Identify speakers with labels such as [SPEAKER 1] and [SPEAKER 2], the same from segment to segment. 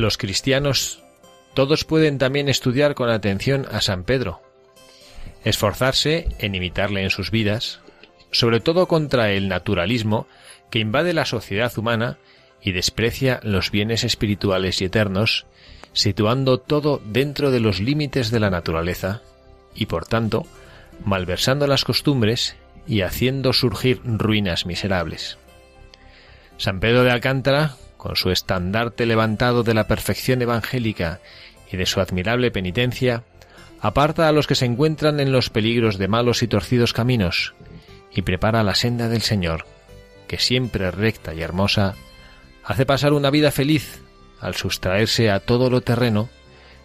[SPEAKER 1] Los cristianos todos pueden también estudiar con atención a San Pedro, esforzarse en imitarle en sus vidas, sobre todo contra el naturalismo que invade la sociedad humana y desprecia los bienes espirituales y eternos, situando todo dentro de los límites de la naturaleza y, por tanto, malversando las costumbres y haciendo surgir ruinas miserables. San Pedro de Alcántara, con su estandarte levantado de la perfección evangélica y de su admirable penitencia, aparta a los que se encuentran en los peligros de malos y torcidos caminos, y prepara la senda del Señor, que siempre recta y hermosa, hace pasar una vida feliz al sustraerse a todo lo terreno,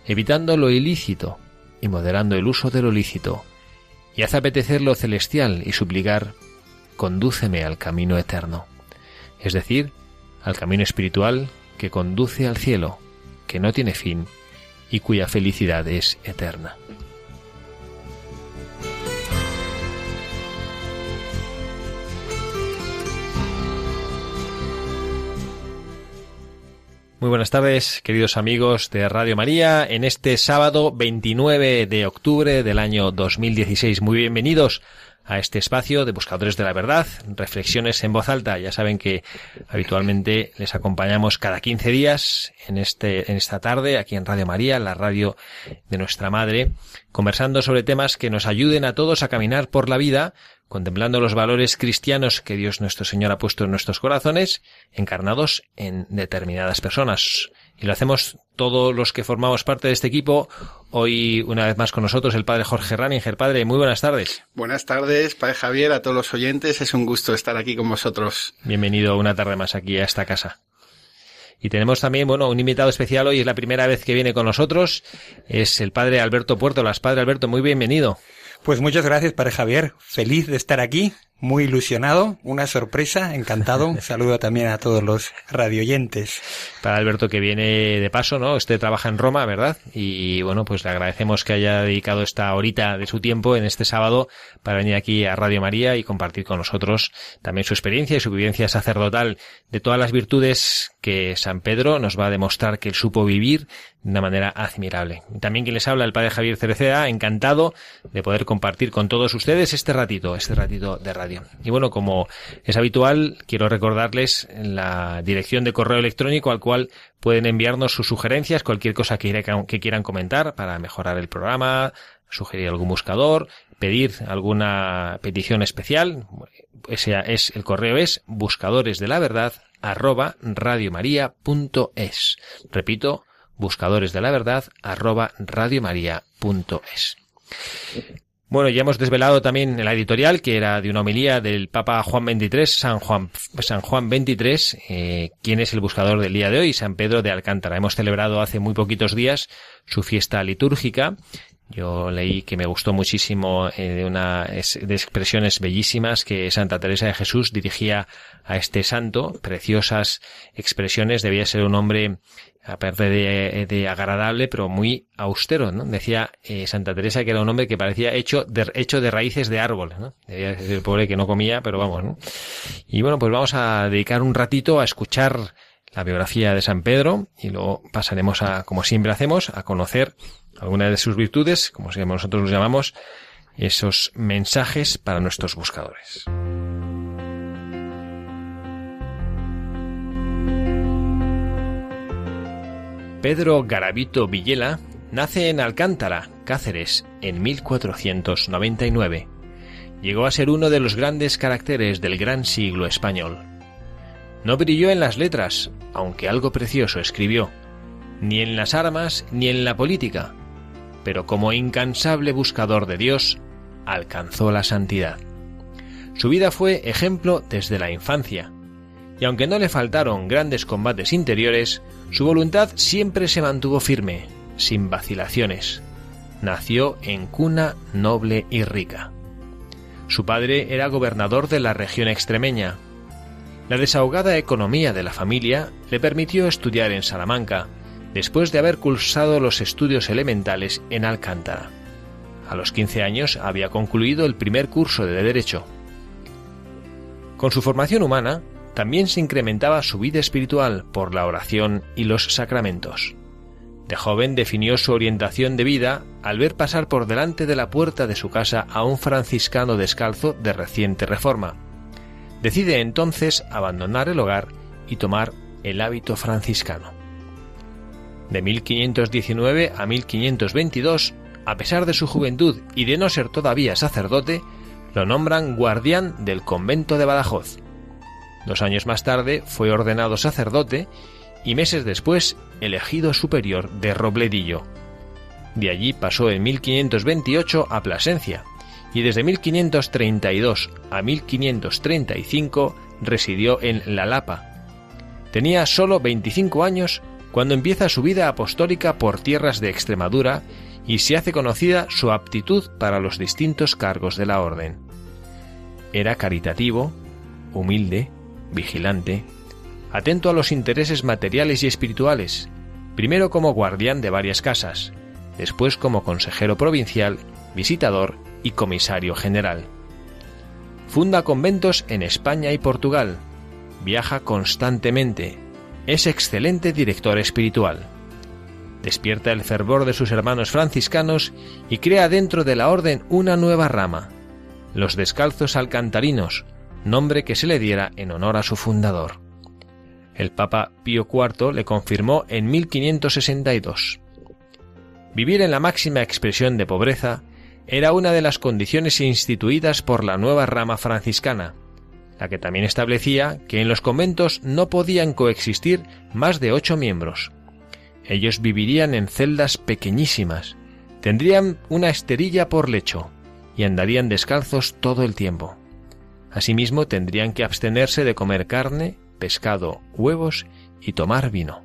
[SPEAKER 1] evitando lo ilícito y moderando el uso de lo lícito, y hace apetecer lo celestial y suplicar, condúceme al camino eterno, es decir, al camino espiritual que conduce al cielo, que no tiene fin y cuya felicidad es eterna. Muy buenas tardes, queridos amigos de Radio María, en este sábado 29 de octubre del año 2016. Muy bienvenidos a este espacio de Buscadores de la Verdad, reflexiones en voz alta. Ya saben que habitualmente les acompañamos cada 15 días en este, en esta tarde aquí en Radio María, la radio de nuestra madre, conversando sobre temas que nos ayuden a todos a caminar por la vida, contemplando los valores cristianos que Dios nuestro Señor ha puesto en nuestros corazones, encarnados en determinadas personas. Y lo hacemos todos los que formamos parte de este equipo. Hoy, una vez más con nosotros, el padre Jorge Raninger. Padre, muy buenas tardes.
[SPEAKER 2] Buenas tardes, padre Javier, a todos los oyentes. Es un gusto estar aquí con vosotros.
[SPEAKER 1] Bienvenido una tarde más aquí a esta casa. Y tenemos también, bueno, un invitado especial hoy, es la primera vez que viene con nosotros, es el padre Alberto Puertolas. Padre Alberto, muy bienvenido.
[SPEAKER 3] Pues muchas gracias, Padre Javier. Feliz de estar aquí, muy ilusionado, una sorpresa, encantado. Saludo también a todos los radioyentes.
[SPEAKER 1] Para Alberto que viene de paso, ¿no? Usted trabaja en Roma, ¿verdad? Y bueno, pues le agradecemos que haya dedicado esta horita de su tiempo en este sábado para venir aquí a Radio María y compartir con nosotros también su experiencia y su vivencia sacerdotal de todas las virtudes que San Pedro nos va a demostrar que él supo vivir de una manera admirable. También quien les habla, el padre Javier Cereceda, encantado de poder compartir con todos ustedes este ratito, este ratito de radio. Y bueno, como es habitual, quiero recordarles la dirección de correo electrónico al cual pueden enviarnos sus sugerencias, cualquier cosa que, que quieran comentar para mejorar el programa, sugerir algún buscador, pedir alguna petición especial. Ese es, el correo es buscadores de la verdad arroba. Repito, buscadores de la verdad arroba radiomaria.es. Bueno, ya hemos desvelado también la editorial, que era de una homilía del Papa Juan XXIII, San Juan, San XXIII, eh, quien es el buscador del día de hoy, San Pedro de Alcántara. Hemos celebrado hace muy poquitos días su fiesta litúrgica. Yo leí que me gustó muchísimo eh, de una de expresiones bellísimas que Santa Teresa de Jesús dirigía a este santo, preciosas expresiones. Debía ser un hombre aparte de, de, agradable, pero muy austero, ¿no? Decía eh, Santa Teresa que era un hombre que parecía hecho de, hecho de raíces de árbol, ¿no? Debía ser el pobre que no comía, pero vamos, ¿no? Y bueno, pues vamos a dedicar un ratito a escuchar la biografía de San Pedro y luego pasaremos a, como siempre hacemos, a conocer algunas de sus virtudes, como nosotros los llamamos, esos mensajes para nuestros buscadores. Pedro Garavito Villela nace en Alcántara, Cáceres, en 1499. Llegó a ser uno de los grandes caracteres del gran siglo español. No brilló en las letras, aunque algo precioso escribió, ni en las armas ni en la política, pero como incansable buscador de Dios, alcanzó la santidad. Su vida fue ejemplo desde la infancia, y aunque no le faltaron grandes combates interiores, su voluntad siempre se mantuvo firme, sin vacilaciones. Nació en cuna noble y rica. Su padre era gobernador de la región extremeña. La desahogada economía de la familia le permitió estudiar en Salamanca, después de haber cursado los estudios elementales en Alcántara. A los 15 años había concluido el primer curso de Derecho. Con su formación humana, también se incrementaba su vida espiritual por la oración y los sacramentos. De joven definió su orientación de vida al ver pasar por delante de la puerta de su casa a un franciscano descalzo de reciente reforma. Decide entonces abandonar el hogar y tomar el hábito franciscano. De 1519 a 1522, a pesar de su juventud y de no ser todavía sacerdote, lo nombran guardián del convento de Badajoz. Dos años más tarde fue ordenado sacerdote y meses después elegido superior de Robledillo. De allí pasó en 1528 a Plasencia y desde 1532 a 1535 residió en La Lapa. Tenía solo 25 años cuando empieza su vida apostólica por tierras de Extremadura y se hace conocida su aptitud para los distintos cargos de la orden. Era caritativo, humilde, vigilante, atento a los intereses materiales y espirituales, primero como guardián de varias casas, después como consejero provincial, visitador y comisario general. Funda conventos en España y Portugal, viaja constantemente, es excelente director espiritual. Despierta el fervor de sus hermanos franciscanos y crea dentro de la orden una nueva rama, los descalzos alcantarinos, nombre que se le diera en honor a su fundador. El Papa Pío IV le confirmó en 1562. Vivir en la máxima expresión de pobreza era una de las condiciones instituidas por la nueva rama franciscana, la que también establecía que en los conventos no podían coexistir más de ocho miembros. Ellos vivirían en celdas pequeñísimas, tendrían una esterilla por lecho y andarían descalzos todo el tiempo. Asimismo, tendrían que abstenerse de comer carne, pescado, huevos y tomar vino.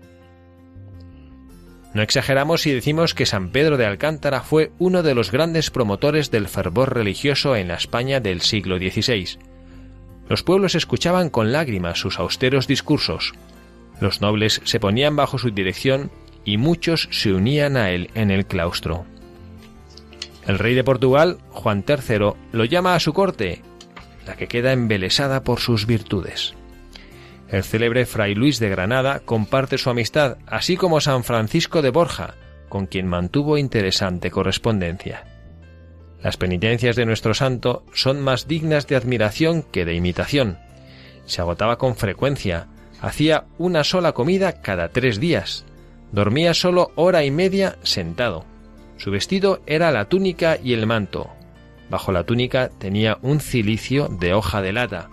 [SPEAKER 1] No exageramos si decimos que San Pedro de Alcántara fue uno de los grandes promotores del fervor religioso en la España del siglo XVI. Los pueblos escuchaban con lágrimas sus austeros discursos. Los nobles se ponían bajo su dirección y muchos se unían a él en el claustro. El rey de Portugal, Juan III, lo llama a su corte, la que queda embelesada por sus virtudes. El célebre Fray Luis de Granada comparte su amistad, así como San Francisco de Borja, con quien mantuvo interesante correspondencia. Las penitencias de nuestro santo son más dignas de admiración que de imitación. Se agotaba con frecuencia, hacía una sola comida cada tres días, dormía solo hora y media sentado. Su vestido era la túnica y el manto. Bajo la túnica tenía un cilicio de hoja de lata.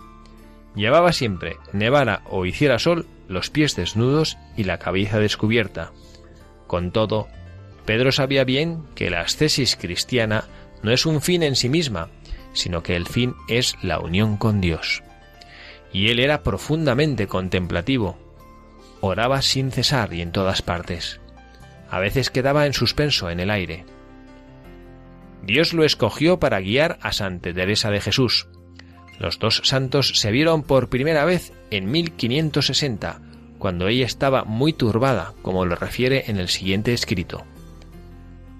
[SPEAKER 1] Llevaba siempre, nevara o hiciera sol, los pies desnudos y la cabeza descubierta. Con todo, Pedro sabía bien que la ascesis cristiana no es un fin en sí misma, sino que el fin es la unión con Dios. Y él era profundamente contemplativo. Oraba sin cesar y en todas partes. A veces quedaba en suspenso en el aire. Dios lo escogió para guiar a Santa Teresa de Jesús. Los dos santos se vieron por primera vez en 1560, cuando ella estaba muy turbada, como lo refiere en el siguiente escrito.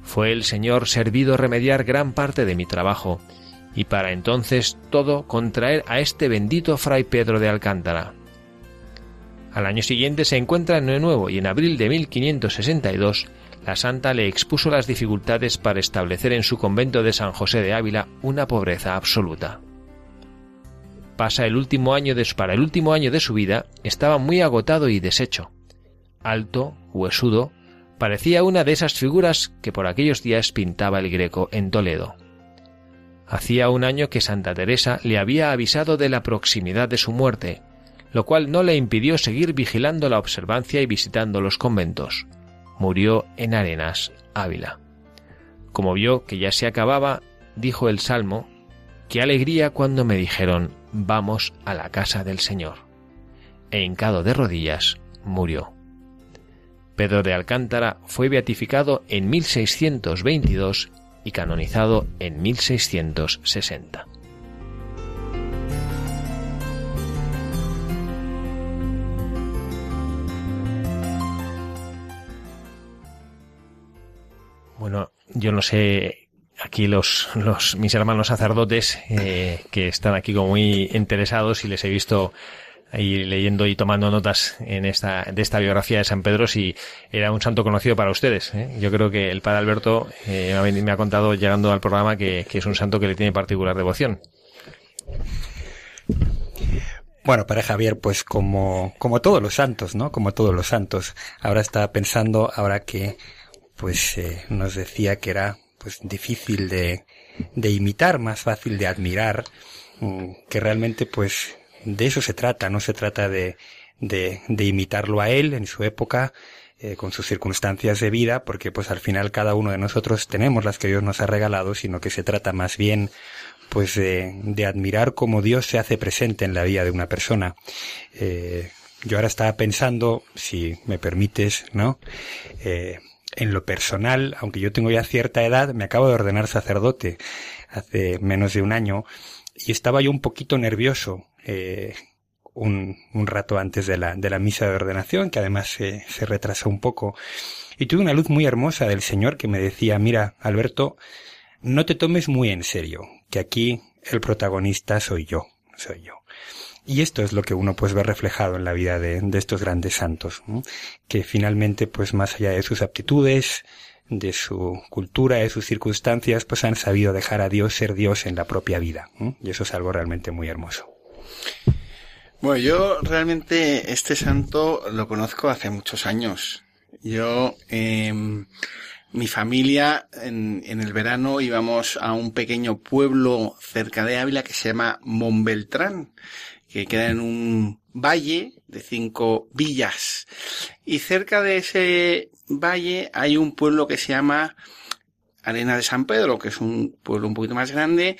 [SPEAKER 1] Fue el Señor servido remediar gran parte de mi trabajo, y para entonces todo contraer a este bendito fray Pedro de Alcántara. Al año siguiente se encuentran de nuevo y en abril de 1562 la santa le expuso las dificultades para establecer en su convento de San José de Ávila una pobreza absoluta. Pasa el último año para el último año de su vida estaba muy agotado y deshecho. Alto, huesudo, parecía una de esas figuras que por aquellos días pintaba el Greco en Toledo. Hacía un año que Santa Teresa le había avisado de la proximidad de su muerte, lo cual no le impidió seguir vigilando la observancia y visitando los conventos. Murió en Arenas, Ávila. Como vio que ya se acababa, dijo el Salmo, Qué alegría cuando me dijeron, vamos a la casa del Señor. E hincado de rodillas, murió. Pedro de Alcántara fue beatificado en 1622 y canonizado en 1660. Bueno, yo no sé, aquí los, mis hermanos sacerdotes eh, que están aquí como muy interesados y les he visto ahí leyendo y tomando notas en esta, de esta biografía de San Pedro si era un santo conocido para ustedes. ¿eh? Yo creo que el padre Alberto eh, me, ha, contado llegando al programa que, que es un santo que le tiene particular devoción.
[SPEAKER 3] Bueno, para Javier, pues como, como todos los santos, ¿no? Como todos los santos. Ahora estaba pensando, ahora que, pues, eh, nos decía que era, pues, difícil de, de imitar, más fácil de admirar, mm, que realmente, pues, de eso se trata, no se trata de, de, de imitarlo a él en su época, eh, con sus circunstancias de vida, porque pues al final cada uno de nosotros tenemos las que Dios nos ha regalado, sino que se trata más bien pues de, de admirar cómo Dios se hace presente en la vida de una persona. Eh, yo ahora estaba pensando, si me permites, ¿no? Eh, en lo personal, aunque yo tengo ya cierta edad, me acabo de ordenar sacerdote hace menos de un año y estaba yo un poquito nervioso eh, un, un, rato antes de la, de la misa de ordenación, que además se, se retrasó un poco. Y tuve una luz muy hermosa del Señor que me decía, mira, Alberto, no te tomes muy en serio, que aquí el protagonista soy yo, soy yo. Y esto es lo que uno pues ve reflejado en la vida de, de estos grandes santos, que finalmente pues más allá de sus aptitudes, de su cultura, de sus circunstancias, pues han sabido dejar a Dios ser Dios en la propia vida. Y eso es algo realmente muy hermoso.
[SPEAKER 2] Bueno, yo realmente este santo lo conozco hace muchos años. Yo, eh, mi familia, en, en, el verano íbamos a un pequeño pueblo cerca de Ávila que se llama Montbeltrán, que queda en un valle de cinco villas. Y cerca de ese valle hay un pueblo que se llama Arena de San Pedro, que es un pueblo un poquito más grande,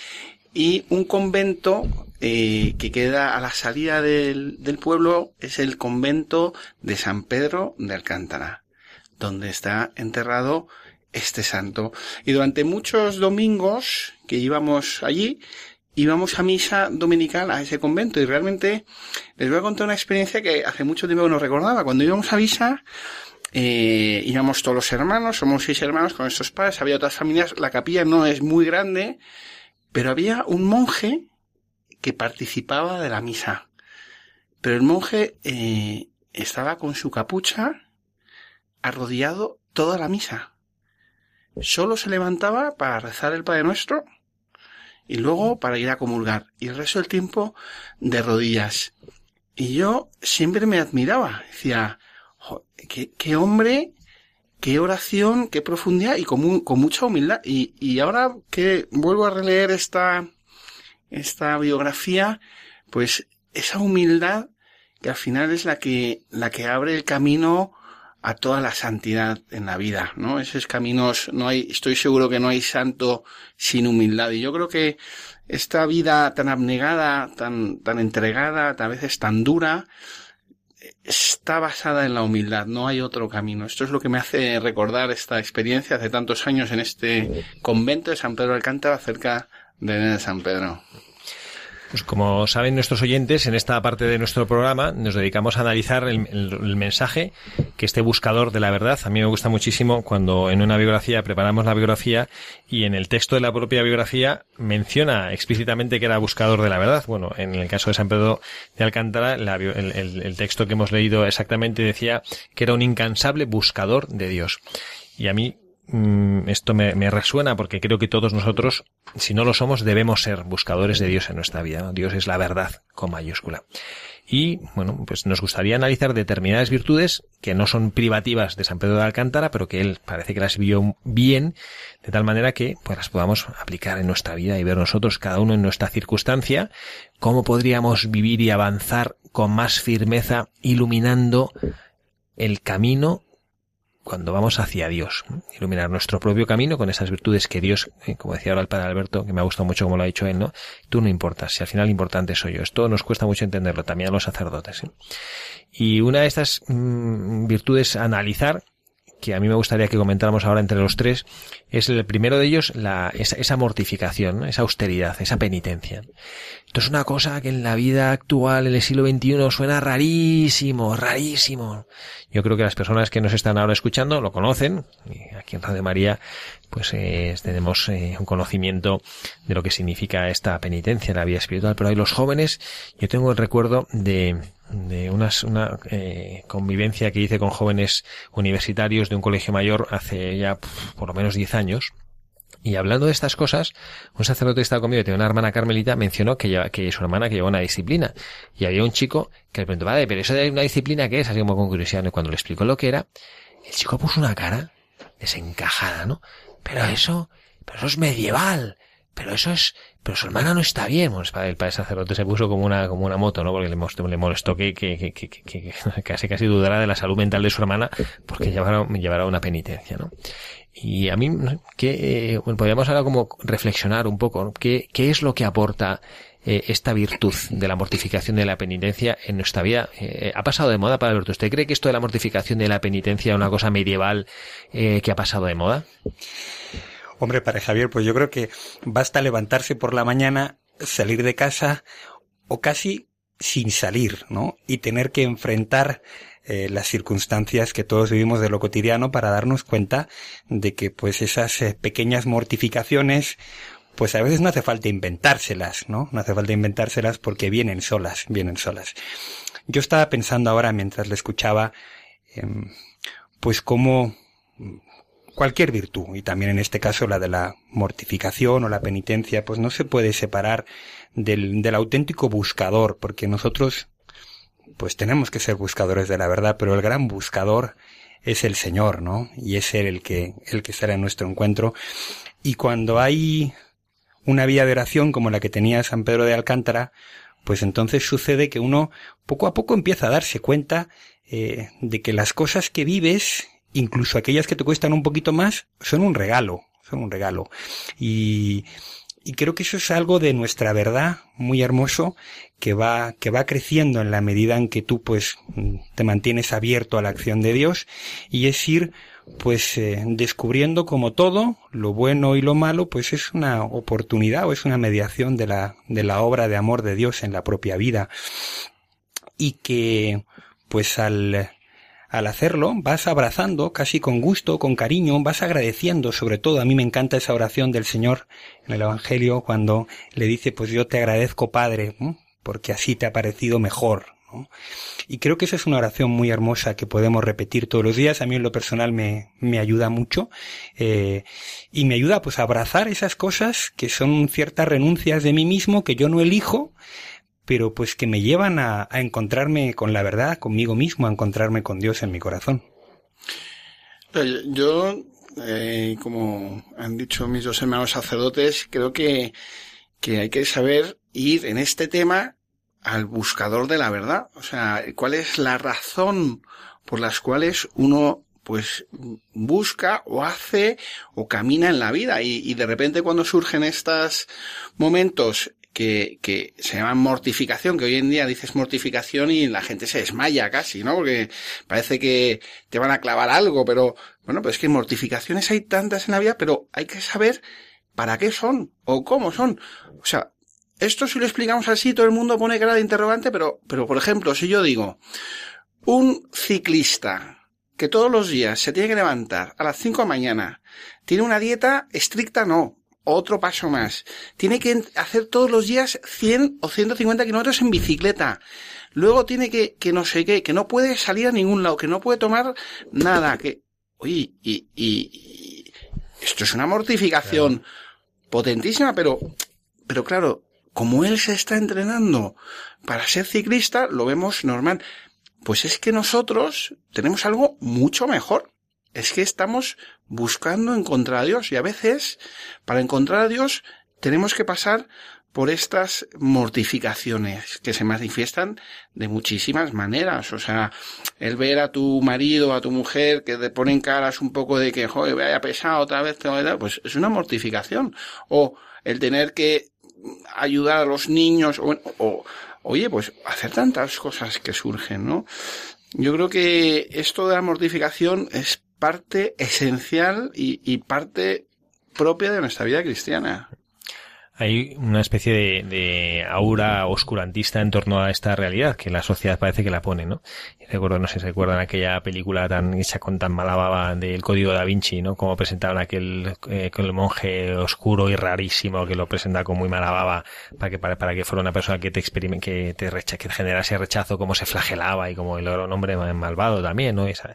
[SPEAKER 2] y un convento eh, que queda a la salida del, del pueblo es el convento de San Pedro de Alcántara, donde está enterrado este santo. Y durante muchos domingos que íbamos allí, íbamos a misa dominical a ese convento y realmente les voy a contar una experiencia que hace mucho tiempo no recordaba. Cuando íbamos a misa, eh, íbamos todos los hermanos, somos seis hermanos con estos padres, había otras familias, la capilla no es muy grande, pero había un monje que participaba de la misa. Pero el monje eh, estaba con su capucha arrodillado toda la misa. Solo se levantaba para rezar el Padre Nuestro y luego para ir a comulgar. Y el resto del tiempo de rodillas. Y yo siempre me admiraba. Decía, "Jo, qué, qué hombre, qué oración, qué profundidad y con, con mucha humildad. Y, y ahora que vuelvo a releer esta, esta biografía, pues esa humildad que al final es la que, la que abre el camino a toda la santidad en la vida, ¿no? Esos caminos, no hay, estoy seguro que no hay santo sin humildad. Y yo creo que esta vida tan abnegada, tan, tan entregada, a veces tan dura, está basada en la humildad, no hay otro camino. Esto es lo que me hace recordar esta experiencia hace tantos años en este convento de San Pedro de Alcántara cerca de San Pedro.
[SPEAKER 1] Pues como saben nuestros oyentes, en esta parte de nuestro programa nos dedicamos a analizar el, mensaje que este buscador de la verdad, a mí me gusta muchísimo cuando en una biografía preparamos la biografía y en el texto de la propia biografía menciona explícitamente que era buscador de la verdad. Bueno, en el caso de San Pedro de Alcántara, el, texto que hemos leído exactamente decía que era un incansable buscador de Dios. Y a mí esto me, resuena porque creo que todos nosotros, si no lo somos, debemos ser buscadores de Dios en nuestra vida. Dios es la verdad con mayúscula. Y bueno, pues nos gustaría analizar determinadas virtudes que no son privativas de San Pedro de Alcántara, pero que él parece que las vio bien, de tal manera que pues las podamos aplicar en nuestra vida y ver nosotros, cada uno en nuestra circunstancia, cómo podríamos vivir y avanzar con más firmeza, iluminando el camino cuando vamos hacia Dios, iluminar nuestro propio camino con esas virtudes que Dios, eh, como decía ahora el padre Alberto, que me ha gustado mucho como lo ha dicho él, ¿no? Tú no importas, si al final importante soy yo. Esto nos cuesta mucho entenderlo, también a los sacerdotes. ¿eh? Y una de estas mm, virtudes a analizar, que a mí me gustaría que comentáramos ahora entre los tres, es el primero de ellos, la, esa, esa mortificación, esa austeridad, esa penitencia. Esto es una cosa que en la vida actual, en el siglo XXI, suena rarísimo, rarísimo. Yo creo que las personas que nos están ahora escuchando lo conocen. Aquí en Radio María, pues eh, tenemos eh, un conocimiento de lo que significa esta penitencia en la vida espiritual. Pero hay los jóvenes, yo tengo el recuerdo de, de una eh, convivencia que hice con jóvenes universitarios de un colegio mayor hace ya por lo menos 10 años. Y hablando de estas cosas, un sacerdote que estaba conmigo, que tenía una hermana carmelita, mencionó que, lleva- que su hermana que llevaba una disciplina. Y había un chico que le preguntó, vale, pero eso de una disciplina, ¿qué es? Así como con curiosidad. Y cuando le explicó lo que era, el chico puso una cara desencajada, ¿no? Pero eso, pero eso es medieval. Pero eso es, pero su hermana no está bien. Bueno, el padre, el padre sacerdote se puso como una, como una moto, ¿no? Porque le molestó, le molestó que, que, que, que, que- casi casi dudara de la salud mental de su hermana porque llevara, llevara una penitencia, ¿no? Y a mí, que, eh, bueno, podríamos ahora como reflexionar un poco, ¿no? ¿Qué, qué es lo que aporta eh, esta virtud de la mortificación de la penitencia en nuestra vida? Eh, ¿Ha pasado de moda, Padre Alberto? ¿Usted cree que esto de la mortificación de la penitencia es una cosa medieval eh, que ha pasado de moda?
[SPEAKER 3] Hombre, para Javier, pues yo creo que basta levantarse por la mañana, salir de casa o casi sin salir, ¿no? Y tener que enfrentar eh, las circunstancias que todos vivimos de lo cotidiano para darnos cuenta de que pues esas eh, pequeñas mortificaciones pues a veces no hace falta inventárselas, ¿no? No hace falta inventárselas porque vienen solas, vienen solas. Yo estaba pensando ahora mientras le escuchaba, em, pues cómo cualquier virtud, y también en este caso la de la mortificación o la penitencia, pues no se puede separar del, del auténtico buscador, porque nosotros, pues tenemos que ser buscadores de la verdad, pero el gran buscador es el Señor, ¿no? Y es Él el que, el que estará en nuestro encuentro. Y cuando hay una vía de oración como la que tenía San Pedro de Alcántara, pues entonces sucede que uno poco a poco empieza a darse cuenta eh, de que las cosas que vives, incluso aquellas que te cuestan un poquito más, son un regalo, son un regalo. Y, y creo que eso es algo de nuestra verdad muy hermoso que va, que va creciendo en la medida en que tú pues te mantienes abierto a la acción de Dios y es ir pues eh, descubriendo como todo, lo bueno y lo malo, pues es una oportunidad o es una mediación de la, de la obra de amor de Dios en la propia vida. Y que, pues al, al hacerlo, vas abrazando casi con gusto, con cariño, vas agradeciendo, sobre todo a mí me encanta esa oración del Señor en el Evangelio cuando le dice, pues yo te agradezco Padre, porque así te ha parecido mejor. Y creo que esa es una oración muy hermosa que podemos repetir todos los días. A mí en lo personal me, me ayuda mucho. eh, y me ayuda pues a abrazar esas cosas que son ciertas renuncias de mí mismo que yo no elijo, pero pues que me llevan a, encontrarme con la verdad, conmigo mismo, a encontrarme con Dios en mi corazón.
[SPEAKER 2] Pero Yo, eh, como han dicho mis dos hermanos sacerdotes, creo que, que hay que saber ir en este tema al buscador de la verdad. O sea, cuál es la razón por las cuales uno pues busca o hace o camina en la vida y de repente cuando surgen estos momentos que, que se llaman mortificación, que hoy en día dices mortificación y la gente se desmaya casi, ¿no? Porque parece que te van a clavar algo, pero bueno, pues es que mortificaciones hay tantas en la vida, pero hay que saber para qué son o cómo son. O sea, esto si lo explicamos así, todo el mundo pone cara de interrogante, pero, pero por ejemplo, si yo digo, un ciclista que todos los días se tiene que levantar a las 5 de la mañana, tiene una dieta estricta, no, otro paso más. Tiene que hacer todos los días 100 o 150 kilómetros en bicicleta. Luego tiene que, que no sé qué, que no puede salir a ningún lado, que no puede tomar nada, que, oye, y, y, y esto es una mortificación potentísima, pero, pero claro, como él se está entrenando para ser ciclista, lo vemos normal. Pues es que nosotros tenemos algo mucho mejor. Es que estamos buscando encontrar a Dios y a veces para encontrar a Dios tenemos que pasar por estas mortificaciones que se manifiestan de muchísimas maneras. O sea, el ver a tu marido, a tu mujer, que te ponen caras un poco de que, joder, vaya pesado otra vez, tengo que dar", pues es una mortificación. O el tener que ayudar a los niños, o oye, pues hacer tantas cosas que surgen, ¿no? Yo creo que esto de la mortificación es parte esencial y, y parte propia de nuestra vida cristiana.
[SPEAKER 1] Hay una especie de, de aura oscurantista en torno a esta realidad que la sociedad parece que la pone, ¿no? Recuerdo, no sé si recuerdan aquella película tan hecha con tan mala baba del Código da Vinci, ¿no? Como presentaban aquel, eh, con el monje oscuro y rarísimo que lo presenta con muy mala baba para que, para, para que fuera una persona que te que te recha, que generase rechazo, cómo se flagelaba y como él era un hombre malvado también, ¿no? Esa-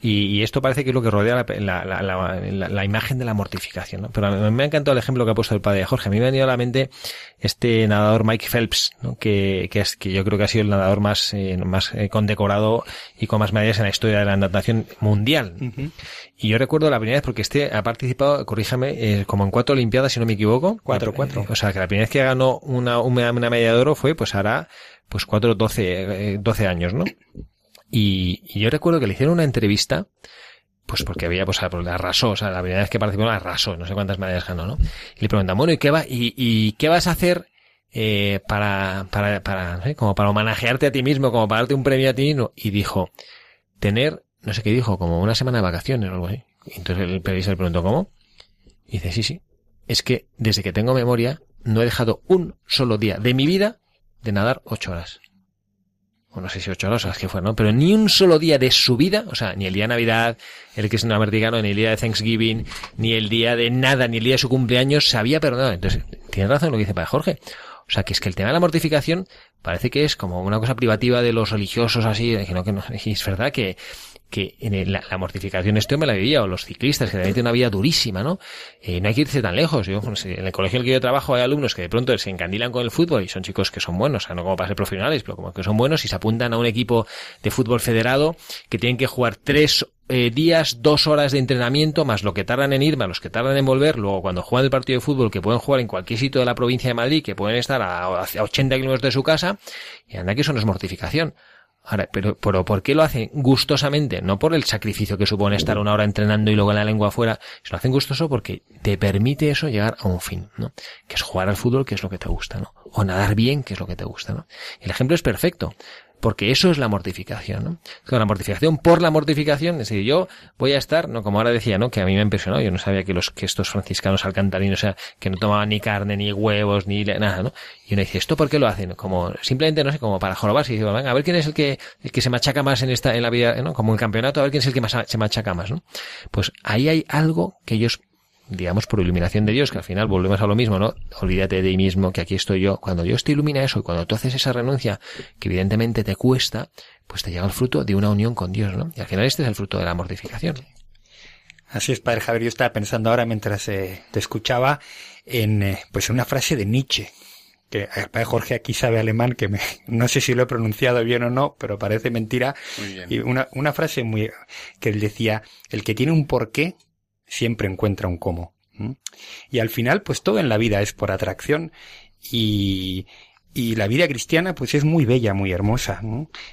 [SPEAKER 1] y, y esto parece que es lo que rodea la, la, la, la- imagen de la mortificación, ¿no? Pero a mí me ha encantado el ejemplo que ha puesto el padre Jorge. A mí me venido a la mente este nadador Mike Phelps, ¿no? que, que, es, que yo creo que ha sido el nadador más, eh, más eh, condecorado y con más medallas en la historia de la natación mundial. Y yo recuerdo la primera vez, porque este ha participado, corríjame, eh, como en cuatro Olimpiadas, si no me equivoco.
[SPEAKER 3] Cuatro, cuatro.
[SPEAKER 1] O sea, que la primera vez que ganó una, una, una medalla de oro fue, pues hará, pues cuatro, doce, eh, doce años, ¿no? Y, y yo recuerdo que le hicieron una entrevista, pues porque había, pues, pues, arrasó, o sea, la primera vez que participó arrasó, no sé cuántas medallas ganó, ¿no? Y le preguntan, bueno, ¿y qué va, y, y qué vas a hacer, eh, para, para, para, como para homenajearte a ti mismo, como para darte un premio a ti mismo? Y dijo, tener, no sé qué dijo, como una semana de vacaciones o algo así. Y entonces el periodista le preguntó, ¿cómo? Y dice, sí, sí. Es que desde que tengo memoria no he dejado un solo día de mi vida de nadar ocho horas. O no sé si ocho horas o las que fueron, ¿no? Pero ni un solo día de su vida, o sea, ni el día de Navidad, el que es un americano, ni el día de Thanksgiving, ni el día de nada, ni el día de su cumpleaños, se había perdonado. Entonces, tiene razón lo que dice para Jorge. O sea, que es que el tema de la mortificación parece que es como una cosa privativa de los religiosos así, que no, que no, es verdad que, que en la, la mortificación este hombre la vivía, o los ciclistas, que también tienen una vida durísima, ¿no? Eh, no hay que irse tan lejos. Yo, pues, en el colegio en el que yo trabajo hay alumnos que de pronto se encandilan con el fútbol y son chicos que son buenos, o sea, no como para ser profesionales, pero como que son buenos y se apuntan a un equipo de fútbol federado que tienen que jugar tres eh, días, dos horas de entrenamiento, más lo que tardan en ir, más los que tardan en volver, luego cuando juegan el partido de fútbol, que pueden jugar en cualquier sitio de la provincia de Madrid, que pueden estar a, a 80 kilómetros de su casa, y anda que eso no es mortificación. Ahora, pero, pero ¿por qué lo hacen gustosamente? No por el sacrificio que supone estar una hora entrenando y luego la lengua afuera. Lo hacen gustoso porque te permite eso llegar a un fin, ¿no? Que es jugar al fútbol, que es lo que te gusta, ¿no? O nadar bien, que es lo que te gusta, ¿no? El ejemplo es perfecto. Porque eso es la mortificación, ¿no? La mortificación por la mortificación, es decir, yo voy a estar, no como ahora decía, ¿no? Que a mí me impresionó, yo no sabía que los que estos franciscanos alcantarinos, o sea, que no tomaban ni carne, ni huevos, ni nada, ¿no? Y uno dice, ¿esto por qué lo hacen? Como, simplemente, no sé, como para jorobarse, y dice, venga, a ver quién es el que, el que se machaca más en esta, en la vida, ¿no? Como el campeonato, a ver quién es el que más se machaca más, ¿no? Pues ahí hay algo que ellos digamos, por iluminación de Dios, que al final volvemos a lo mismo, ¿no? Olvídate de ti mismo, que aquí estoy yo. Cuando Dios te ilumina eso y cuando tú haces esa renuncia, que evidentemente te cuesta, pues te llega el fruto de una unión con Dios, ¿no? Y al final este es el fruto de la mortificación.
[SPEAKER 3] Así es, padre Javier. Yo estaba pensando ahora mientras eh, te escuchaba en eh, pues una frase de Nietzsche. Que el padre Jorge aquí sabe alemán, que me, no sé si lo he pronunciado bien o no, pero parece mentira.
[SPEAKER 2] Muy bien.
[SPEAKER 3] Y una, una frase muy, que él decía, el que tiene un porqué siempre encuentra un cómo. Y al final, pues todo en la vida es por atracción y, y la vida cristiana pues es muy bella, muy hermosa.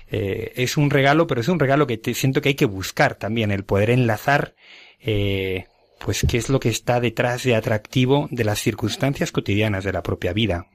[SPEAKER 3] Eh, es un regalo, pero es un regalo que te, siento que hay que buscar también, el poder enlazar eh, pues qué es lo que está detrás de atractivo de las circunstancias cotidianas de la propia vida.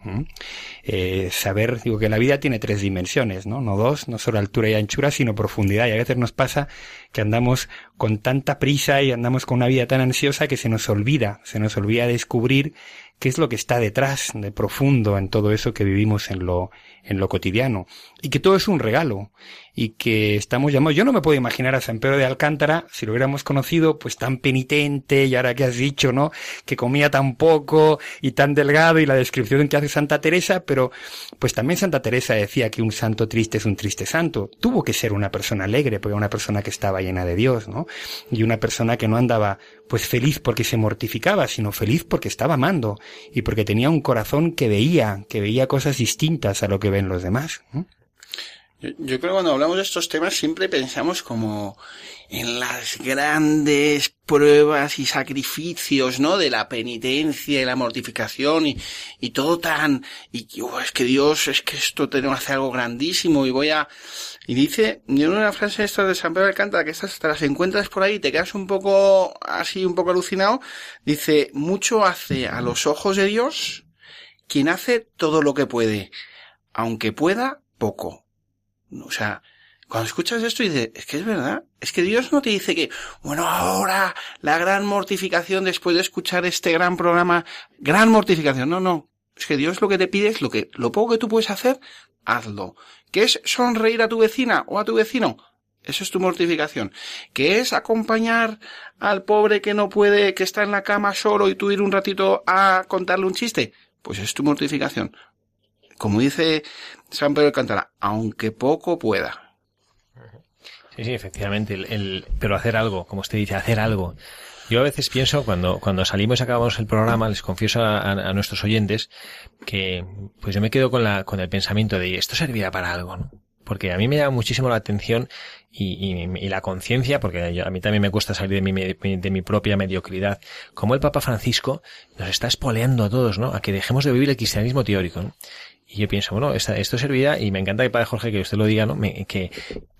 [SPEAKER 3] Eh, saber, digo que la vida tiene tres dimensiones, ¿no? No dos, no solo altura y anchura, sino profundidad. Y a veces nos pasa que andamos con tanta prisa y andamos con una vida tan ansiosa que se nos olvida, se nos olvida descubrir qué es lo que está detrás de profundo en todo eso que vivimos en lo, en lo cotidiano. Y que todo es un regalo. Y que estamos llamados, yo no me puedo imaginar a San Pedro de Alcántara, si lo hubiéramos conocido, pues tan penitente, y ahora que has dicho, ¿no? Que comía tan poco y tan delgado, y la descripción que hace Santa Teresa, pero pues también Santa Teresa decía que un santo triste es un triste santo. Tuvo que ser una persona alegre, porque era una persona que estaba llena de Dios, ¿no? Y una persona que no andaba pues feliz porque se mortificaba, sino feliz porque estaba amando y porque tenía un corazón que veía, que veía cosas distintas a lo que ven los demás. ¿no?
[SPEAKER 2] Yo, creo que cuando hablamos de estos temas siempre pensamos como en las grandes pruebas y sacrificios, ¿no? De la penitencia y la mortificación y, y todo tan, y oh, es que Dios, es que esto tenemos que hacer algo grandísimo y voy a, y dice, en una frase esta de San Pedro Alcántara, que estas te las encuentras por ahí te quedas un poco, así un poco alucinado, dice, mucho hace a los ojos de Dios quien hace todo lo que puede, aunque pueda poco. O sea, cuando escuchas esto y dices, es que es verdad, es que Dios no te dice que, bueno, ahora la gran mortificación después de escuchar este gran programa, gran mortificación, no, no. Es que Dios lo que te pide es lo que, lo poco que tú puedes hacer, hazlo. ¿Qué es sonreír a tu vecina o a tu vecino? Eso es tu mortificación. ¿Qué es acompañar al pobre que no puede, que está en la cama solo y tú ir un ratito a contarle un chiste? Pues es tu mortificación. Como dice San Pedro de aunque poco pueda.
[SPEAKER 1] Sí, sí, efectivamente, el, el- pero hacer algo, como usted dice, hacer algo. Yo a veces pienso, cuando, cuando salimos y acabamos el programa, les confieso a, a- nuestros oyentes que, pues yo me quedo con la, con el pensamiento de esto servirá para algo, ¿no? Porque a mí me llama muchísimo la atención y, y- y la conciencia, porque a mí también me cuesta salir de mi, de mi propia mediocridad, como el Papa Francisco nos está espoleando a todos, ¿no? A que dejemos de vivir el cristianismo teórico, ¿no? Y yo pienso, bueno, esta- esto servirá, y me encanta que Padre Jorge que usted lo diga, ¿no? Me- que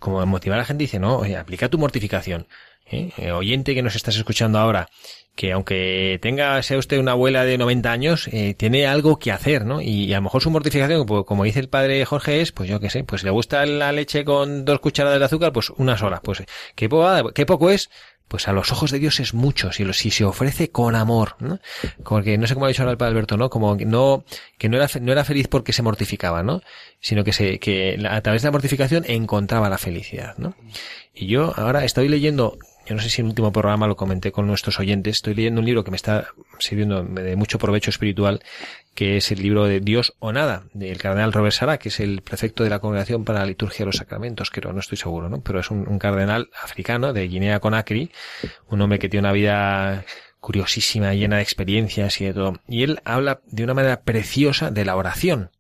[SPEAKER 1] como motivar a la gente dice, no, oye, aplica tu mortificación. ¿eh? Eh, oyente que nos estás escuchando ahora, que aunque tenga, sea usted una abuela de 90 años, eh, tiene algo que hacer, ¿no? Y, a lo mejor su mortificación, pues, como dice el padre Jorge, es, pues yo qué sé, pues le gusta la leche con dos cucharadas de azúcar, pues una sola, pues, ¿qué, po- qué poco es? Pues a los ojos de Dios es mucho, si, lo- si se ofrece con amor, ¿no? Porque no sé cómo ha dicho ahora el padre Alberto, ¿no? Como que no, que no era, no era feliz porque se mortificaba, ¿no? Sino que se, que a través de la mortificación encontraba la felicidad, ¿no? Y yo ahora estoy leyendo, yo no sé si en el último programa lo comenté con nuestros oyentes, estoy leyendo un libro que me está sirviendo de mucho provecho espiritual, que es el libro de Dios o Nada, del cardenal Robert Sara, que es el prefecto de la Congregación para la Liturgia de los Sacramentos, creo, no estoy seguro, ¿no? Pero es un, un cardenal africano de Guinea Conakry, un hombre que tiene una vida curiosísima, llena de experiencias y de todo. Y él habla de una manera preciosa de la oración.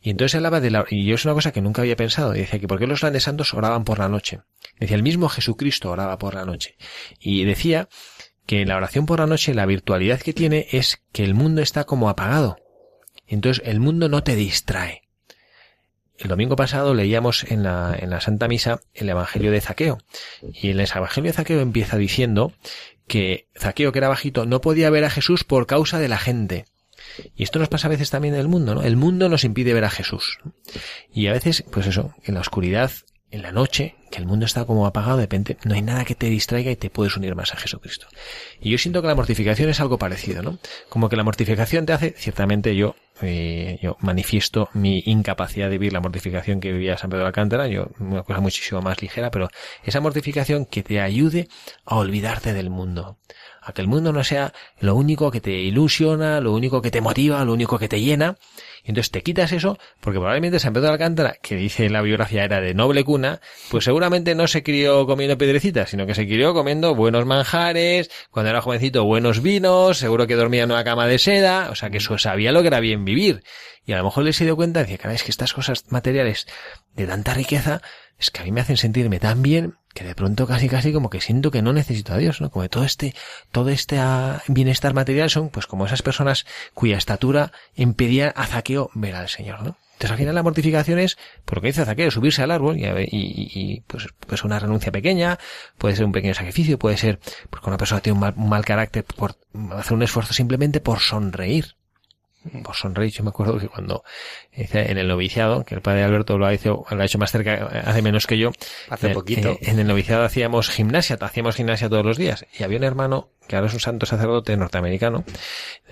[SPEAKER 1] Y entonces hablaba de la, y yo es una cosa que nunca había pensado, y decía que por qué los grandes santos oraban por la noche. Decía, el mismo Jesucristo oraba por la noche. Y decía que la oración por la noche, la virtualidad que tiene es que el mundo está como apagado. Entonces el mundo no te distrae. el domingo pasado leíamos en la, en la Santa Misa el Evangelio de Zaqueo. Y en el Evangelio de Zaqueo empieza diciendo que Zaqueo, que era bajito, no podía ver a Jesús por causa de la gente. Y esto nos pasa a veces también en el mundo, ¿no? El mundo nos impide ver a Jesús. Y a veces, pues eso, en la oscuridad, en la noche, que el mundo está como apagado, de repente no hay nada que te distraiga y te puedes unir más a Jesucristo. Y yo siento que la mortificación es algo parecido, ¿no? Como que la mortificación te hace, ciertamente yo, eh, yo manifiesto mi incapacidad de vivir la mortificación que vivía San Pedro de Alcántara, yo, una cosa muchísimo más ligera, pero esa mortificación que te ayude a olvidarte del mundo. A que el mundo no sea lo único que te ilusiona, lo único que te motiva, lo único que te llena, y entonces te quitas eso, porque probablemente San Pedro de Alcántara, que dice la biografía era de noble cuna, pues seguramente no se crió comiendo piedrecitas, sino que se crió comiendo buenos manjares, cuando era jovencito buenos vinos, seguro que dormía en una cama de seda, o sea que eso sabía lo que era bien vivir. Y a lo mejor le se dio cuenta, decía, caray, es que estas cosas materiales de tanta riqueza, es que a mí me hacen sentirme tan bien que de pronto casi casi como que siento que no necesito a Dios, ¿no? Como que todo este, todo este ah, bienestar material son pues como esas personas cuya estatura impedía a Zaqueo ver al Señor, ¿no? Entonces al final la mortificación es, por lo que dice Zaqueo, subirse al árbol y, y, y- pues, pues una renuncia pequeña, puede ser un pequeño sacrificio, puede ser porque una persona tiene un mal, un mal carácter por hacer un esfuerzo simplemente por sonreír. Por sonreír, yo me acuerdo que cuando en el noviciado, que el padre Alberto lo ha hecho, lo ha hecho más cerca, hace menos que yo,
[SPEAKER 3] Hace
[SPEAKER 1] eh,
[SPEAKER 3] poquito.
[SPEAKER 1] eh, en el noviciado hacíamos gimnasia, hacíamos gimnasia todos los días. Y había un hermano, que ahora es un santo sacerdote norteamericano,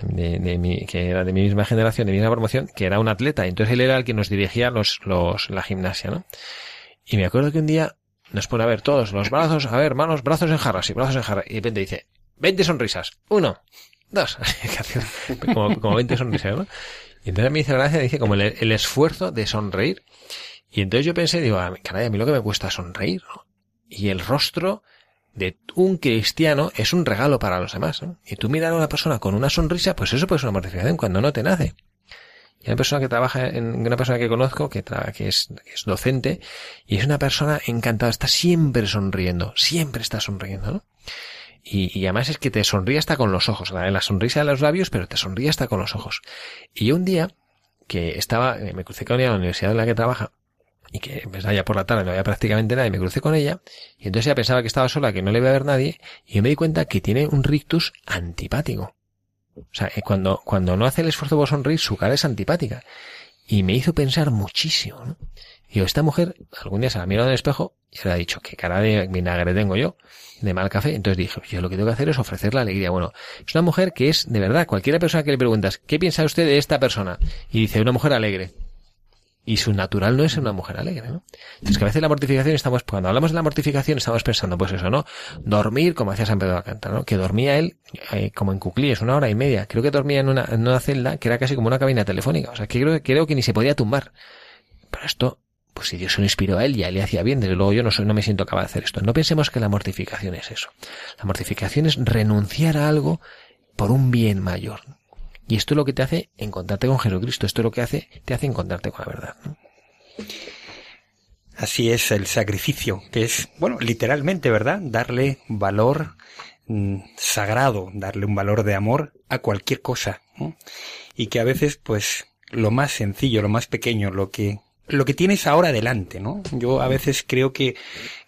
[SPEAKER 1] de, de mi, que era de mi misma generación, de mi misma promoción, que era un atleta. Entonces él era el que nos dirigía los, los, la gimnasia, ¿no? Y me acuerdo que un día nos pone a ver todos los brazos, a ver, manos, brazos en jarras y brazos en jarras. Y de repente dice, 20 sonrisas. Uno, dos. Como, como 20 sonrisas, ¿no? Y entonces me hizo gracia, dice, como el, el esfuerzo de sonreír. Y entonces yo pensé, digo, "Ah, caray, a mí lo que me cuesta es sonreír, ¿no? Y el rostro de un cristiano es un regalo para los demás, ¿no? Y tú mirar a una persona con una sonrisa, pues eso puede ser una mortificación cuando no te nace. Y una persona que trabaja en una persona que conozco, que, tra- que, es, que es docente, y es una persona encantada, está siempre sonriendo, siempre está sonriendo, ¿no? Y, y además es que te sonríe hasta con los ojos, la, la sonrisa de los labios, pero te sonríe hasta con los ojos. Y yo un día, que estaba, eh, me crucé con ella en la universidad en la que trabaja, y que empezaba ya por la tarde, no había prácticamente nadie, me crucé con ella, y entonces ella pensaba que estaba sola, que no le iba a ver nadie, y yo me di cuenta que tiene un rictus antipático. O sea, eh, cuando, cuando no hace el esfuerzo por sonreír, su cara es antipática. Y me hizo pensar muchísimo, ¿no? Y esta mujer, algún día se la miró en el espejo y le ha dicho, qué cara de vinagre tengo yo, de mal café. Entonces dije, yo lo que tengo que hacer es ofrecerle alegría. Bueno, es una mujer que es, de verdad, cualquiera persona que le preguntas, ¿qué piensa usted de esta persona? Y dice, una mujer alegre. Y su natural no es una mujer alegre, ¿no? Entonces que a veces la mortificación estamos, cuando hablamos de la mortificación estamos pensando, pues eso, ¿no? Dormir, como hacía San Pedro de Alcántara, ¿no? Que dormía él, eh, como en cuclillas, una hora y media. Creo que dormía en una, en una celda que era casi como una cabina telefónica. O sea, que creo, creo que ni se podía tumbar. Pero esto, pues si Dios se lo inspiró a él, ya le hacía bien. Desde luego yo no soy, no me siento capaz de hacer esto. No pensemos que la mortificación es eso. La mortificación es renunciar a algo por un bien mayor. Y esto es lo que te hace encontrarte con Jesucristo. Esto es lo que hace, te hace encontrarte con la verdad.
[SPEAKER 3] Así es el sacrificio, que es, bueno, literalmente, ¿verdad? Darle valor mm, sagrado, darle un valor de amor a cualquier cosa. Y que a veces, pues, lo más sencillo, lo más pequeño, lo que, lo que tienes ahora delante, ¿no? Yo a veces creo que,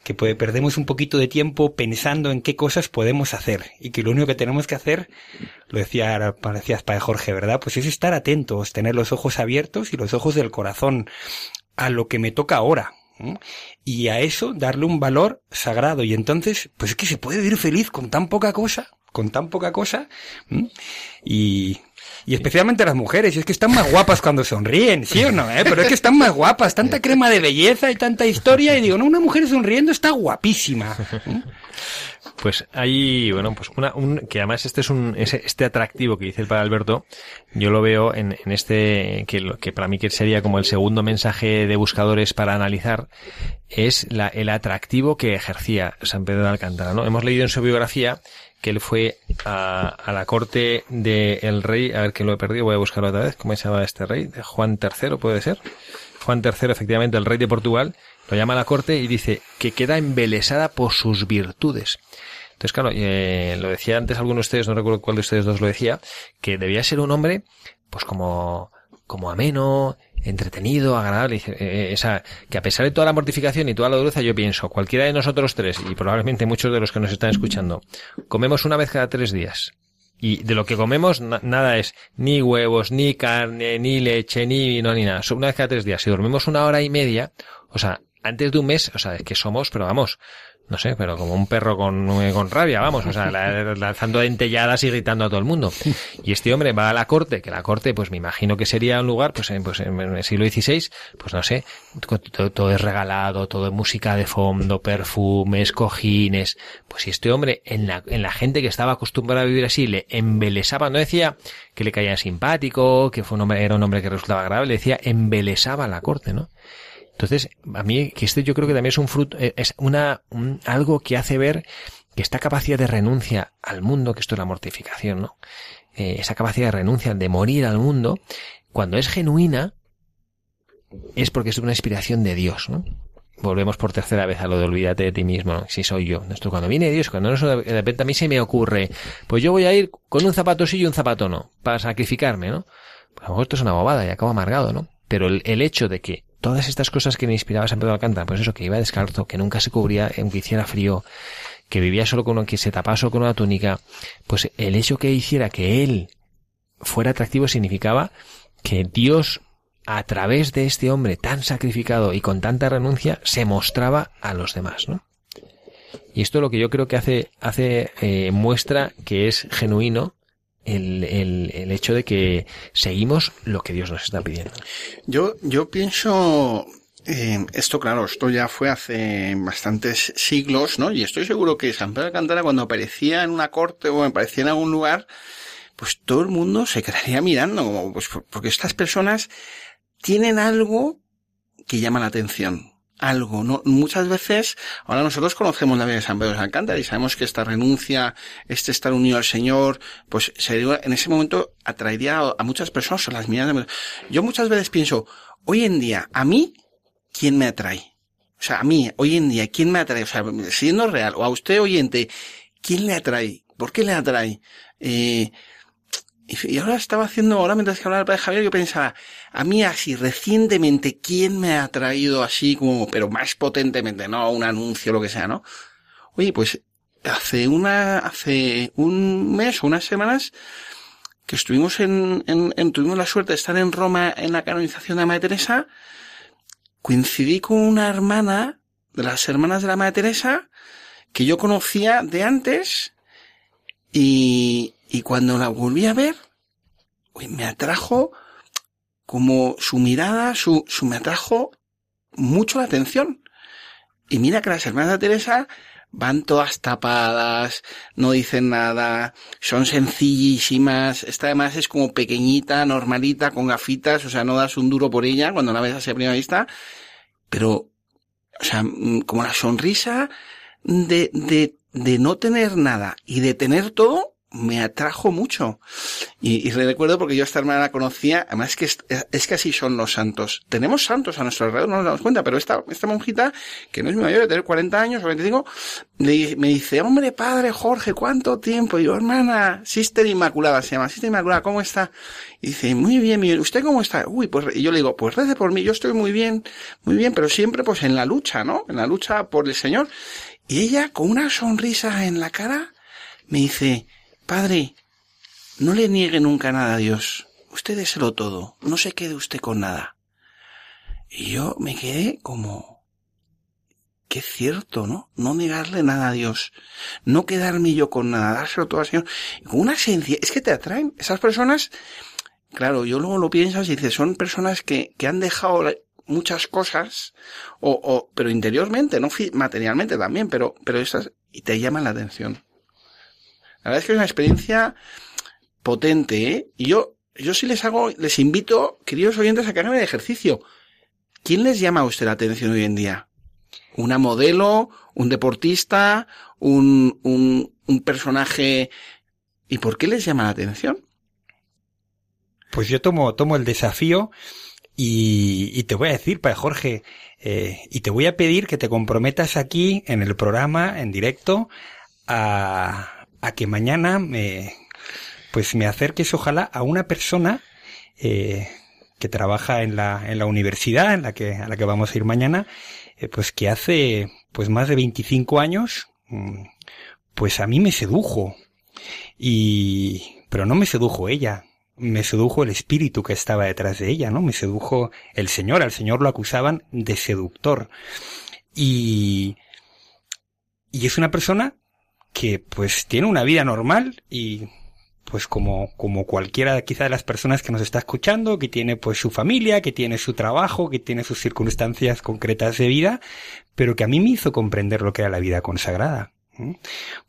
[SPEAKER 3] que pues, perdemos un poquito de tiempo pensando en qué cosas podemos hacer y que lo único que tenemos que hacer, lo decía, parecías para Jorge, ¿verdad? Pues es estar atentos, tener los ojos abiertos y los ojos del corazón a lo que me toca ahora. Y a eso darle un valor sagrado. Y entonces, pues es que se puede vivir feliz con tan poca cosa, con tan poca cosa. Y, y especialmente las mujeres, es que están más guapas cuando sonríen, ¿sí o no? Eh? Pero es que están más guapas, tanta crema de belleza y tanta historia. Y digo, no, una mujer sonriendo está guapísima. ¿m?
[SPEAKER 1] Pues hay, bueno, pues una, un, que además este es un, este atractivo que dice el padre Alberto, yo lo veo en, en este, que, lo- que para mí que sería como el segundo mensaje de buscadores para analizar, es la, el atractivo que ejercía San Pedro de Alcántara, ¿no? Hemos leído en su biografía que él fue a, a la corte del rey, a ver que lo he perdido, voy a buscarlo otra vez, ¿cómo se llama este rey? Juan III, puede ser. Juan III, efectivamente, el rey de Portugal, lo llama a la corte y dice que queda embelesada por sus virtudes. Entonces, claro, eh, lo decía antes alguno de ustedes, no recuerdo cuál de ustedes dos lo decía, que debía ser un hombre, pues como, como ameno, entretenido, agradable. Dice, eh, esa, que a pesar de toda la mortificación y toda la dureza, yo pienso, cualquiera de nosotros tres, y probablemente muchos de los que nos están escuchando, comemos una vez cada tres días. Y de lo que comemos, na- nada es ni huevos, ni carne, ni leche, ni vino, ni nada. Una vez cada tres días. Si dormimos una hora y media, o sea, antes de un mes, o sea, es que somos, pero vamos, no sé, pero como un perro con, con rabia, vamos, o sea, la- lanzando dentelladas y gritando a todo el mundo. Y este hombre va a la corte, que la corte, pues me imagino que sería un lugar, pues, en, pues en el siglo XVI, pues no sé, todo, es regalado, todo es música de fondo, perfumes, cojines. Pues si este hombre, en la, en la gente que estaba acostumbrada a vivir así, le embelesaba, no decía que le caía simpático, que fue un hombre, era un hombre que resultaba agradable, le decía embelesaba la corte, ¿no? Entonces, a mí, que este yo creo que también es un fruto, eh, es una, un- algo que hace ver que esta capacidad de renuncia al mundo, que esto es la mortificación, ¿no? Eh, esa capacidad de renuncia, de morir al mundo, cuando es genuina, es porque es una inspiración de Dios, ¿no? Volvemos por tercera vez a lo de olvídate de ti mismo, ¿no? si soy yo. Esto cuando viene Dios, cuando no de repente a mí se me ocurre, pues yo voy a ir con un zapato sí y un zapato no, para sacrificarme, ¿no? Pues a lo mejor esto es una bobada y acabo amargado, ¿no? Pero el hecho de que todas estas cosas que me inspiraba San Pedro de Alcántara, pues eso, que iba descalzo, que nunca se cubría aunque hiciera frío, que vivía solo con una, que se tapaba solo con una túnica, pues el hecho que hiciera que él fuera atractivo significaba que Dios a través de este hombre tan sacrificado y con tanta renuncia se mostraba a los demás, ¿no? Y esto es lo que yo creo que hace, hace, eh, muestra que es genuino el, el, el hecho de que seguimos lo que Dios nos está pidiendo.
[SPEAKER 2] Yo, yo pienso, eh, esto claro, esto ya fue hace bastantes siglos, ¿no? Y estoy seguro que San Pedro de Alcántara cuando aparecía en una corte o aparecía en algún lugar, pues todo el mundo se quedaría mirando, como, pues por- porque estas personas tienen algo que llama la atención. Algo, ¿no? Muchas veces, ahora nosotros conocemos la vida de San Pedro de Alcántara y sabemos que esta renuncia, este estar unido al Señor, pues sería, en ese momento atraería a, muchas personas a las miradas de... Yo muchas veces pienso, hoy en día, a mí, ¿quién me atrae? O sea, a mí, hoy en día, ¿quién me atrae? O sea, siendo real, o a usted oyente, ¿quién le atrae? ¿Por qué le atrae? Eh, y ahora estaba haciendo, ahora mientras que hablaba el padre Javier, yo pensaba, a mí así recientemente, ¿quién me ha atraído así como, pero más potentemente, no un anuncio, lo que sea, ¿no? Oye, pues hace una, hace un mes o unas semanas que estuvimos en, en, en- tuvimos la suerte de estar en Roma en la canonización de la Madre Teresa, coincidí con una hermana de las hermanas de la Madre Teresa que yo conocía de antes y, y cuando la volví a ver, me atrajo como su mirada, su, su me atrajo mucho la atención. Y mira que las hermanas de Teresa van todas tapadas, no dicen nada, son sencillísimas, esta además es como pequeñita, normalita, con gafitas, o sea, no das un duro por ella cuando la ves así a primera vista, pero, o sea, mm, como la sonrisa de, de, de no tener nada y de tener todo, me atrajo mucho. Y, y recuerdo porque yo a esta hermana la conocía, además es que, es, es que así son los santos. Tenemos santos a nuestro alrededor, no nos damos cuenta, pero esta, esta monjita, que no es mi mayor, de tener 40 años o 25, le- me dice, hombre, padre Jorge, ¿cuánto tiempo? Y yo, hermana, Sister Inmaculada se llama, Sister Inmaculada, ¿cómo está? Y dice, muy bien, bien, ¿usted cómo está? Uy, pues, y yo le digo, pues rece por mí, yo estoy muy bien, muy bien, pero siempre pues en la lucha, ¿no? En la lucha por el Señor. Y ella, con una sonrisa en la cara, me dice, padre, no le niegue nunca nada a Dios. Usted déselo todo. No se quede usted con nada. Y yo me quedé como, qué cierto, ¿no? No negarle nada a Dios. No quedarme yo con nada, dárselo todo al Señor. Con una sencillez, es que te atraen. Esas personas, claro, yo luego lo piensas y dices, son personas que, que han dejado muchas cosas, o, o, pero interiormente, no materialmente también, pero, pero esas, y te llaman la atención. La verdad es que es una experiencia potente, ¿eh? Y yo, yo sí les hago, les invito, queridos oyentes, a que hagan el ejercicio. ¿Quién les llama a usted la atención hoy en día? ¿Una modelo? ¿Un deportista? ¿Un, un, un personaje? ¿Y por qué les llama la atención?
[SPEAKER 3] Pues yo tomo, tomo el desafío y, y te voy a decir, Padre Jorge, eh, y te voy a pedir que te comprometas aquí en el programa, en directo, a, a que mañana me, pues me acerques ojalá a una persona, eh, que trabaja en la, en la universidad en la que, a la que vamos a ir mañana, eh, pues que hace pues más de 25 años, mm, pues a mí me sedujo. Y, pero no me sedujo ella, me sedujo el espíritu que estaba detrás de ella, ¿no? Me sedujo el Señor, al Señor lo acusaban de seductor. Y, y es una persona que pues tiene una vida normal y pues como, como cualquiera quizá de las personas que nos está escuchando, que tiene pues su familia, que tiene su trabajo, que tiene sus circunstancias concretas de vida, pero que a mí me hizo comprender lo que era la vida consagrada.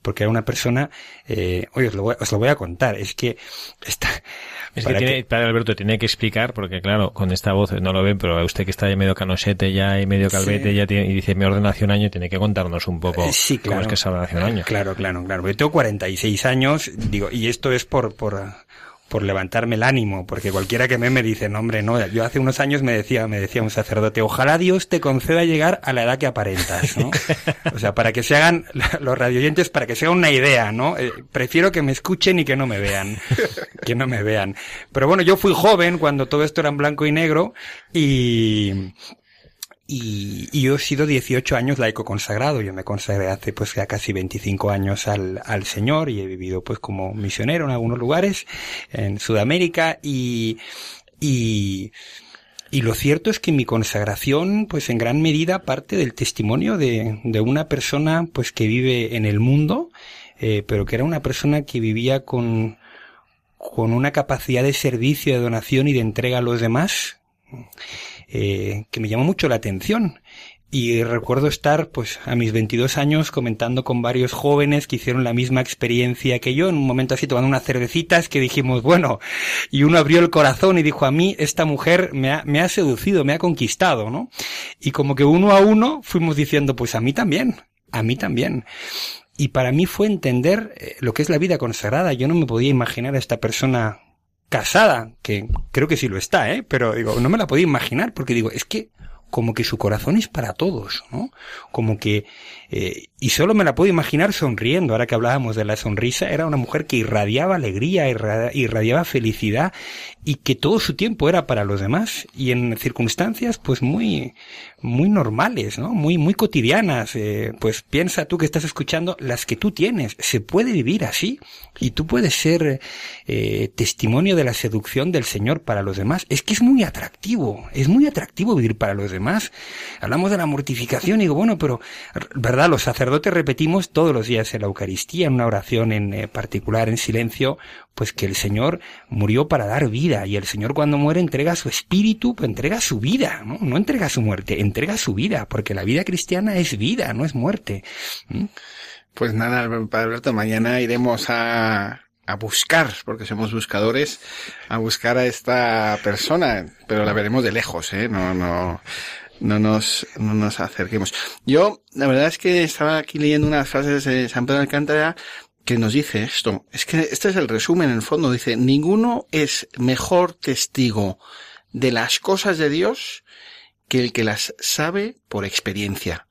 [SPEAKER 3] Porque era una persona, eh, oye, os lo, voy, os lo voy a contar, es que está,
[SPEAKER 1] Es que tiene, padre Alberto tiene que explicar, porque claro, con esta voz no lo ven, pero usted que está ya medio canosete ya y medio calvete
[SPEAKER 3] Sí.
[SPEAKER 1] ya tiene, y dice me ordena hace un año, tiene que contarnos un poco
[SPEAKER 3] Eh, Sí,
[SPEAKER 1] cómo
[SPEAKER 3] claro.
[SPEAKER 1] es que se ordena hace un año.
[SPEAKER 3] Claro, claro, claro. Yo tengo 46 años, digo, y esto es por, por, por levantarme el ánimo, porque cualquiera que me me dice, no, hombre, no, yo hace unos años me decía, me decía un sacerdote, ojalá Dios te conceda llegar a la edad que aparentas, ¿no? O sea, para que se hagan, los radioyentes, para que se una idea, ¿no? Eh, prefiero que me escuchen y que no me vean, que no me vean. Pero bueno, yo fui joven cuando todo esto era en blanco y negro, y, y, y yo he sido 18 años laico consagrado. Yo me consagré hace pues ya casi 25 años al, al Señor y he vivido pues como misionero en algunos lugares en Sudamérica y, y, y lo cierto es que mi consagración pues en gran medida parte del testimonio de, de una persona pues que vive en el mundo, eh, pero que era una persona que vivía con, con una capacidad de servicio, de donación y de entrega a los demás eh, que me llamó mucho la atención. Y recuerdo estar, pues, a mis 22 años comentando con varios jóvenes que hicieron la misma experiencia que yo, en un momento así tomando unas cervecitas que dijimos, bueno, y uno abrió el corazón y dijo, a mí esta mujer me ha, me ha seducido, me ha conquistado, ¿no? Y como que uno a uno fuimos diciendo, pues a mí también, a mí también. Y para mí fue entender eh, lo que es la vida consagrada. Yo no me podía imaginar a esta persona casada, que creo que sí lo está, ¿eh? Pero digo, no me la podía imaginar porque digo, es que como que su corazón es para todos, ¿no? Como que, eh, y solo me la puedo imaginar sonriendo, ahora que hablábamos de la sonrisa, era una mujer que irradiaba alegría, irra- irradiaba felicidad y que todo su tiempo era para los demás y en circunstancias pues muy, muy normales, ¿no? Muy, muy cotidianas, eh, pues piensa tú que estás escuchando las que tú tienes, se puede vivir así y tú puedes ser eh, testimonio de la seducción del Señor para los demás. Es que es muy atractivo, es muy atractivo vivir para los demás. Hablamos de la mortificación y digo, bueno, pero, r- Los sacerdotes repetimos todos los días en la Eucaristía, en una oración en eh, particular, en silencio, pues que el Señor murió para dar vida y el Señor cuando muere entrega su espíritu, pues entrega su vida, ¿no? No entrega su muerte, entrega su vida, porque la vida cristiana es vida, no es muerte.
[SPEAKER 2] Pues nada, Padre Alberto, mañana iremos a, a buscar, porque somos buscadores, a buscar a esta persona, pero la veremos de lejos, ¿eh? No, no, no nos, no nos acerquemos. Yo, la verdad es que estaba aquí leyendo unas frases de San Pedro de Alcántara que nos dice esto. Es que este es el resumen en el fondo. Dice, ninguno es mejor testigo de las cosas de Dios que el que las sabe por experiencia.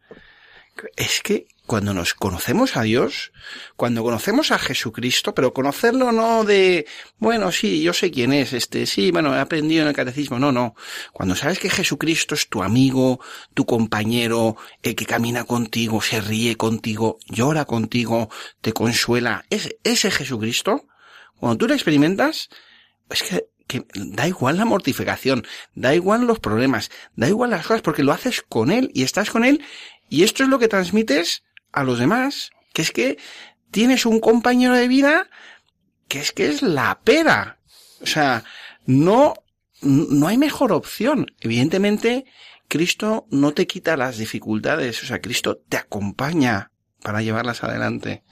[SPEAKER 2] Es que cuando nos conocemos a Dios, cuando conocemos a Jesucristo, pero conocerlo no de, bueno, sí, yo sé quién es este, sí, bueno, he aprendido en el catecismo, no, no. Cuando sabes que Jesucristo es tu amigo, tu compañero, el que camina contigo, se ríe contigo, llora contigo, te consuela, ese, ese Jesucristo, cuando tú lo experimentas, es que, que da igual la mortificación, da igual los problemas, da igual las cosas, porque lo haces con Él y estás con Él, y esto es lo que transmites a los demás, que es que tienes un compañero de vida que es que es la pera. O sea, no, no hay mejor opción. Evidentemente, Cristo no te quita las dificultades, o sea, Cristo te acompaña para llevarlas adelante.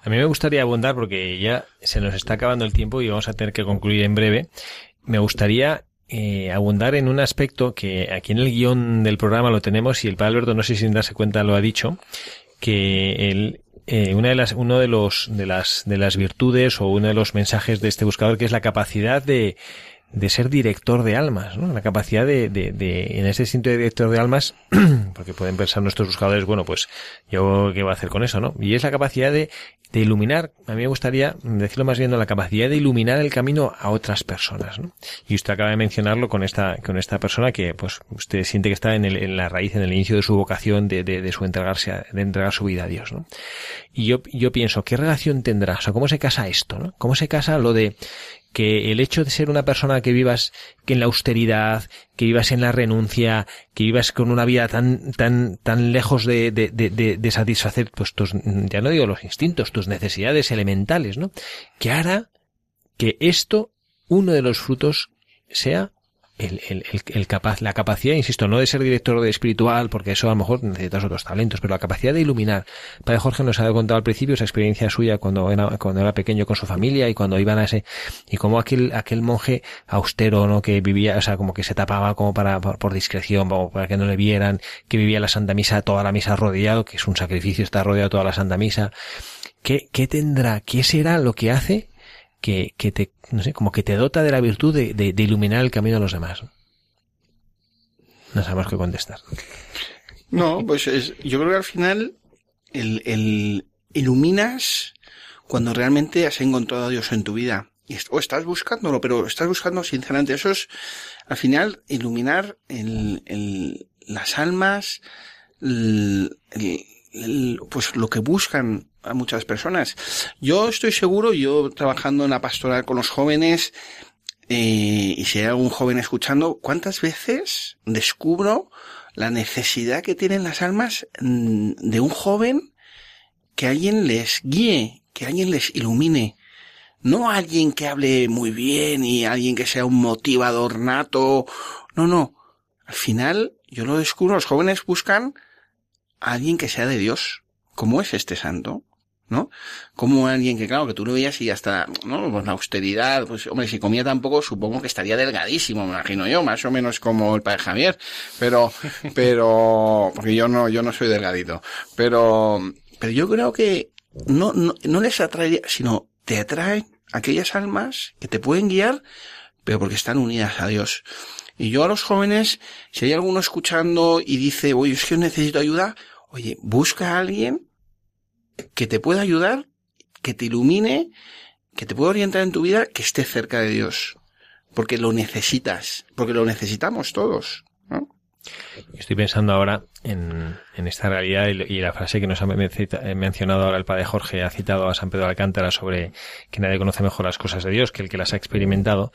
[SPEAKER 1] A mí me gustaría abundar porque ya se nos está acabando el tiempo y vamos a tener que concluir en breve. Me gustaría eh, abundar en un aspecto que aquí en el guion del programa lo tenemos y el padre Alberto no sé si sin darse cuenta lo ha dicho que el, eh, una de las uno de los de las de las virtudes o uno de los mensajes de este buscador que es la capacidad de de ser director de almas, ¿no? La capacidad de, de, de, en ese sentido de director de almas, porque pueden pensar nuestros buscadores, bueno, pues yo qué voy a hacer con eso, ¿no? Y es la capacidad de, de iluminar, a mí me gustaría decirlo más bien, la capacidad de iluminar el camino a otras personas, ¿no? Y usted acaba de mencionarlo con esta, con esta persona que, pues, usted siente que está en, el, en la raíz, en el inicio de su vocación, de, de, de su entregarse, a- de entregar su vida a Dios, ¿no? Y yo, yo pienso, ¿qué relación tendrá? O sea, ¿cómo se casa esto, no? ¿Cómo se casa lo de que el hecho de ser una persona que vivas en la austeridad, que vivas en la renuncia, que vivas con una vida tan tan tan lejos de, de, de, de- de satisfacer pues tus ya no digo los instintos, tus necesidades elementales, ¿no? Que hará que esto uno de los frutos sea el, el, el, capaz, la capacidad, insisto, no de ser director de espiritual, porque eso a lo mejor necesitas otros talentos, pero la capacidad de iluminar. Padre Jorge nos ha contado al principio esa experiencia suya cuando era, cuando era pequeño con su familia y cuando iban a ese, y como aquel, aquel monje austero, ¿no? Que vivía, o sea, como que se tapaba como para, por, discreción, para que no le vieran, que vivía la Santa Misa, toda la misa rodeado, que es un sacrificio estar rodeado toda la Santa Misa. ¿Qué, qué tendrá, qué será lo que hace que, que te, no sé, como que te dota de la virtud de, de, de iluminar el camino de los demás. No sabemos qué contestar.
[SPEAKER 2] No, pues es, yo creo que al final el, el iluminas cuando realmente has encontrado a Dios en tu vida. O estás buscándolo, pero estás buscando sinceramente. Eso es, al final, iluminar el, el- las almas, el- pues lo que buscan a muchas personas. Yo estoy seguro, yo trabajando en la pastoral con los jóvenes, eh, y si hay algún joven escuchando, ¿cuántas veces descubro la necesidad que tienen las almas mm, de un joven que alguien les guíe, que alguien les ilumine? No alguien que hable muy bien y alguien que sea un motivador nato. No, no. Al final, yo lo descubro, los jóvenes buscan a alguien que sea de Dios. ¿Cómo es este santo? ¿no? Como alguien que, claro, que tú lo veías y hasta, ¿no? Pues la austeridad, pues, hombre, si comía tampoco, supongo que estaría delgadísimo, me imagino yo, más o menos como el padre Javier, pero, pero, porque yo no, yo no soy delgadito, pero, pero yo creo que no, no, no les atrae, sino te atraen aquellas almas que te pueden guiar, pero porque están unidas a Dios. Y yo a los jóvenes, si hay alguno escuchando y dice, oye, es que necesito ayuda, oye, busca a alguien que te pueda ayudar, que te ilumine, que te pueda orientar en tu vida, que esté cerca de Dios. Porque lo necesitas, porque lo necesitamos todos.
[SPEAKER 1] Estoy pensando ahora en, esta realidad y, la frase que nos ha eh, mencionado ahora el padre Jorge, ha citado a San Pedro de Alcántara sobre que nadie conoce mejor las cosas de Dios que el que las ha experimentado.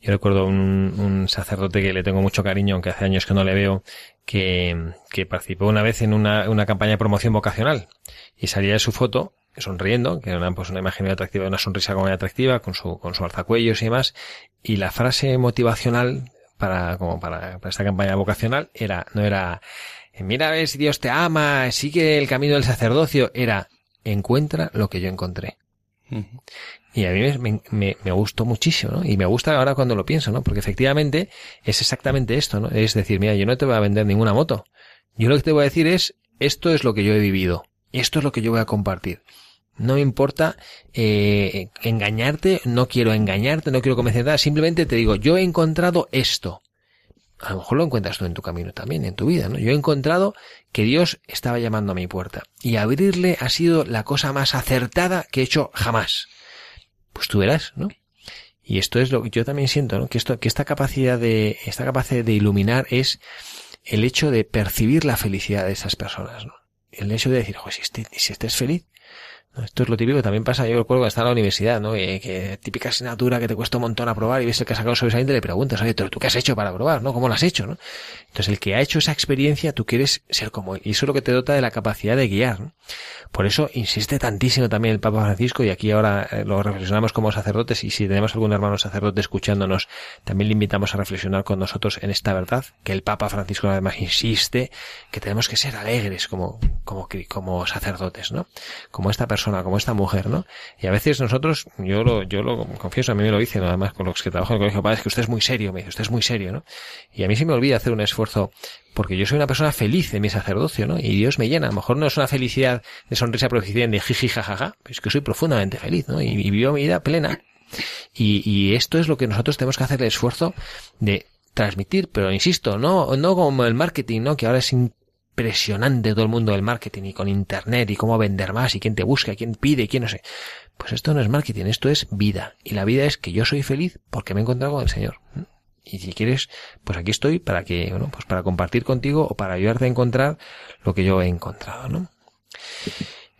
[SPEAKER 1] Yo recuerdo un, un sacerdote que le tengo mucho cariño, aunque hace años que no le veo, que, participó una vez en una, campaña de promoción vocacional y salía de su foto sonriendo, que era pues una imagen muy atractiva, una sonrisa como muy atractiva, con su, con su alzacuellos y demás, y la frase motivacional para, como para, para esta campaña vocacional era, no era, mira a ver si Dios te ama, sigue el camino del sacerdocio, era, encuentra lo que yo encontré. Y a mí me, me, me gustó muchísimo, ¿no? Y me gusta ahora cuando lo pienso, ¿no? Porque efectivamente es exactamente esto, ¿no? Es decir, mira, yo no te voy a vender ninguna moto. Yo lo que te voy a decir es, esto es lo que yo he vivido. Esto es lo que yo voy a compartir. No me importa eh, engañarte, no quiero engañarte, no quiero convencerte, simplemente te digo, yo he encontrado esto. A lo mejor lo encuentras tú en tu camino también, en tu vida, ¿no? Yo he encontrado que Dios estaba llamando a mi puerta. Y abrirle ha sido la cosa más acertada que he hecho jamás. Pues tú verás, ¿no? Y esto es lo que yo también siento, ¿no? Que esto, que esta capacidad de, esta capacidad de iluminar es el hecho de percibir la felicidad de esas personas, ¿no? El hecho de decir, joder, si este, si este es feliz. Esto es lo típico que también pasa, yo recuerdo que está en la universidad, ¿no? Eh, que típica asignatura que te cuesta un montón aprobar y ves el que ha sacado sobresaliente y le preguntas, oye, ¿tú qué has hecho para aprobar, no? ¿Cómo lo has hecho, no? Entonces el que ha hecho esa experiencia, tú quieres ser como él. Y eso es lo que te dota de la capacidad de guiar, ¿no? Por eso insiste tantísimo también el Papa Francisco y aquí ahora eh, lo reflexionamos como sacerdotes y si tenemos algún hermano sacerdote escuchándonos, también le invitamos a reflexionar con nosotros en esta verdad, que el Papa Francisco además insiste que tenemos que ser alegres como, como, como sacerdotes, ¿no? Como esta persona, como esta mujer, ¿no? Y a veces nosotros, yo lo, yo lo confieso, a mí me lo dicen, además con los que trabajo en el colegio, padre, es que usted es muy serio, me dice, usted es muy serio, ¿no? Y a mí se me olvida hacer un esfuerzo porque yo soy una persona feliz en mi sacerdocio, ¿no? Y Dios me llena. A lo mejor no es una felicidad de sonrisa proficien de jiji jajaja, es que soy profundamente feliz, ¿no? Y, y vivo mi vida plena. Y, y esto es lo que nosotros tenemos que hacer el esfuerzo de transmitir, pero insisto, no, no como el marketing, ¿no? Que ahora es impresionante todo el mundo del marketing y con internet y cómo vender más y quién te busca, quién pide, quién no sé. Pues esto no es marketing, esto es vida. Y la vida es que yo soy feliz porque me he encontrado con el Señor. Y si quieres, pues aquí estoy para que, bueno, pues para compartir contigo o para ayudarte a encontrar lo que yo he encontrado, ¿no?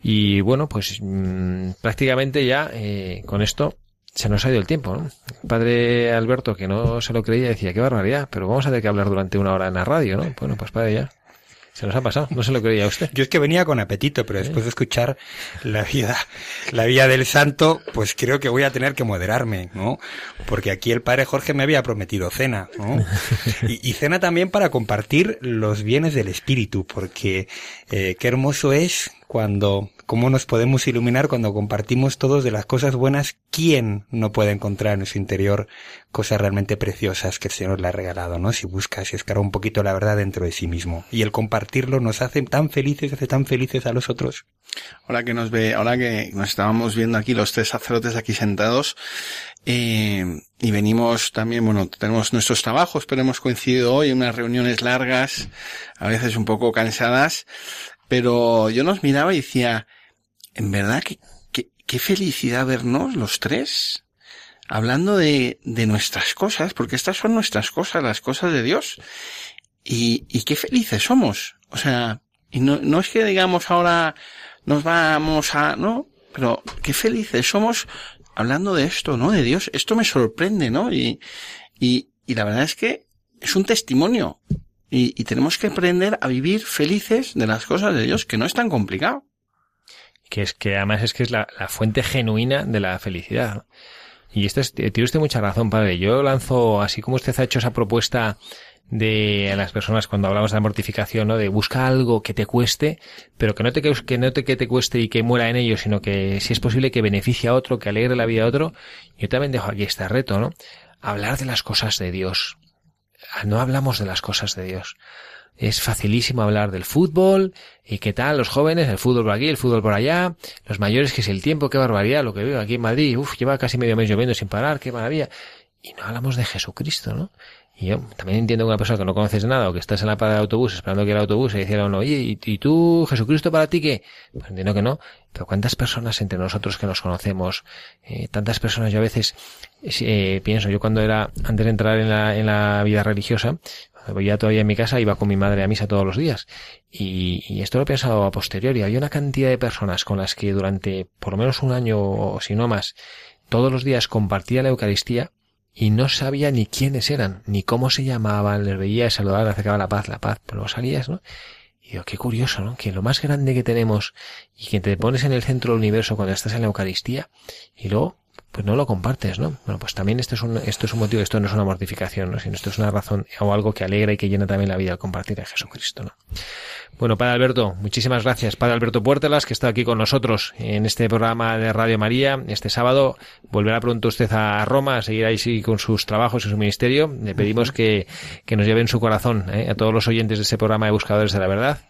[SPEAKER 1] Y bueno, pues mm, prácticamente ya eh, con esto se nos ha ido el tiempo, ¿no? El padre Alberto, que no se lo creía, decía, qué barbaridad, pero vamos a tener que hablar durante una hora en la radio, ¿no? Bueno, pues padre ya. Se nos ha pasado, no se lo creía usted.
[SPEAKER 3] Yo es que venía con apetito, pero después de escuchar la vida, la vida del santo, pues creo que voy a tener que moderarme, ¿no? Porque aquí el padre Jorge me había prometido cena, ¿no? Y, y cena también para compartir los bienes del espíritu, porque eh, qué hermoso es cuando, cómo nos podemos iluminar cuando compartimos todos de las cosas buenas. ¿Quién no puede encontrar en su interior cosas realmente preciosas que el Señor le ha regalado, ¿no? Si busca, si escarba un poquito la verdad dentro de sí mismo. Y el compartirlo nos hace tan felices, hace tan felices a los otros.
[SPEAKER 2] Ahora que nos ve, ahora que nos estábamos viendo aquí los tres sacerdotes aquí sentados, eh, y venimos también, bueno, tenemos nuestros trabajos, pero hemos coincidido hoy en unas reuniones largas, a veces un poco cansadas, pero yo nos miraba y decía, en verdad, qué, qué, felicidad vernos los tres, hablando de, de nuestras cosas, porque estas son nuestras cosas, las cosas de Dios. Y, y qué felices somos. O sea, y no, no es que digamos ahora nos vamos a, no, pero qué felices somos hablando de esto, ¿no? De Dios. Esto me sorprende, ¿no? Y, y, y la verdad es que es un testimonio. Y, y tenemos que aprender a vivir felices de las cosas de Dios, que no es tan complicado.
[SPEAKER 1] que es que además es que es la, la fuente genuina de la felicidad. Y esto es, tiene usted mucha razón, padre. Yo lanzo, así como usted ha hecho esa propuesta de a las personas cuando hablamos de la mortificación, ¿no? De busca algo que te cueste, pero que no te que no te que te cueste y que muera en ello, sino que si es posible que beneficie a otro, que alegre la vida a otro. Yo también dejo aquí este reto, ¿no? Hablar de las cosas de Dios. No hablamos de las cosas de Dios. Es facilísimo hablar del fútbol y qué tal los jóvenes, el fútbol por aquí, el fútbol por allá, los mayores que es el tiempo, qué barbaridad, lo que veo aquí en Madrid, uf, lleva casi medio mes lloviendo sin parar, qué maravilla. Y no hablamos de Jesucristo, ¿no? Y yo también entiendo que una persona que no conoces nada o que estás en la parada de autobús esperando que el autobús se dijera uno, oye, ¿y, y tú, Jesucristo, para ti qué? Pues entiendo que no, pero cuántas personas entre nosotros que nos conocemos, eh, tantas personas yo a veces eh, pienso, yo cuando era, antes de entrar en la, en la vida religiosa, ya todavía en mi casa iba con mi madre a misa todos los días. Y, y esto lo he pensado a posteriori. Había una cantidad de personas con las que durante por lo menos un año o si no más, todos los días compartía la Eucaristía y no sabía ni quiénes eran, ni cómo se llamaban, les veía, saludaban, acercaba la paz, la paz, pero luego salías, ¿no? Y digo, qué curioso, ¿no? Que lo más grande que tenemos y que te pones en el centro del universo cuando estás en la Eucaristía y luego, pues no lo compartes, ¿no? Bueno, pues también esto es un, esto es un motivo, esto no es una mortificación, ¿no? Sino esto es una razón o algo que alegra y que llena también la vida al compartir a Jesucristo, ¿no? Bueno, Padre Alberto, muchísimas gracias. Padre Alberto Puertelas, que está aquí con nosotros en este programa de Radio María este sábado. Volverá pronto usted a Roma a seguir ahí sí, con sus trabajos y su ministerio. Le pedimos que, que nos lleve en su corazón ¿eh? a todos los oyentes de este programa de Buscadores de la Verdad.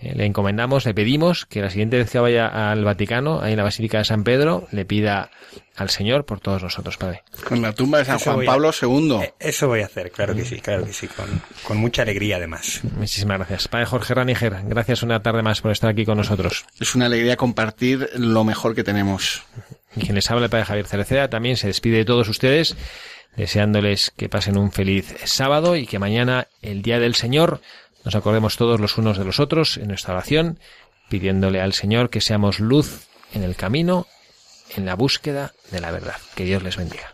[SPEAKER 1] Eh, le encomendamos, le pedimos que la siguiente vez que vaya al Vaticano, ahí en la Basílica de San Pedro, le pida al Señor por todos nosotros, Padre.
[SPEAKER 2] Con la tumba de San
[SPEAKER 3] Eso
[SPEAKER 2] Juan
[SPEAKER 3] a-
[SPEAKER 2] Pablo II.
[SPEAKER 3] Eh, Eso voy a hacer, claro que sí, claro que sí, con, con mucha alegría además.
[SPEAKER 1] Muchísimas gracias. Padre Jorge Raniger, gracias una tarde más por estar aquí con nosotros.
[SPEAKER 2] Es una alegría compartir lo mejor que tenemos.
[SPEAKER 1] Y quien les habla el Padre Javier Cereceda también se despide de todos ustedes, deseándoles que pasen un feliz sábado y que mañana, el Día del Señor, nos acordemos todos los unos de los otros en nuestra oración, pidiéndole al Señor que seamos luz en el camino, en la búsqueda de la verdad. Que Dios les bendiga.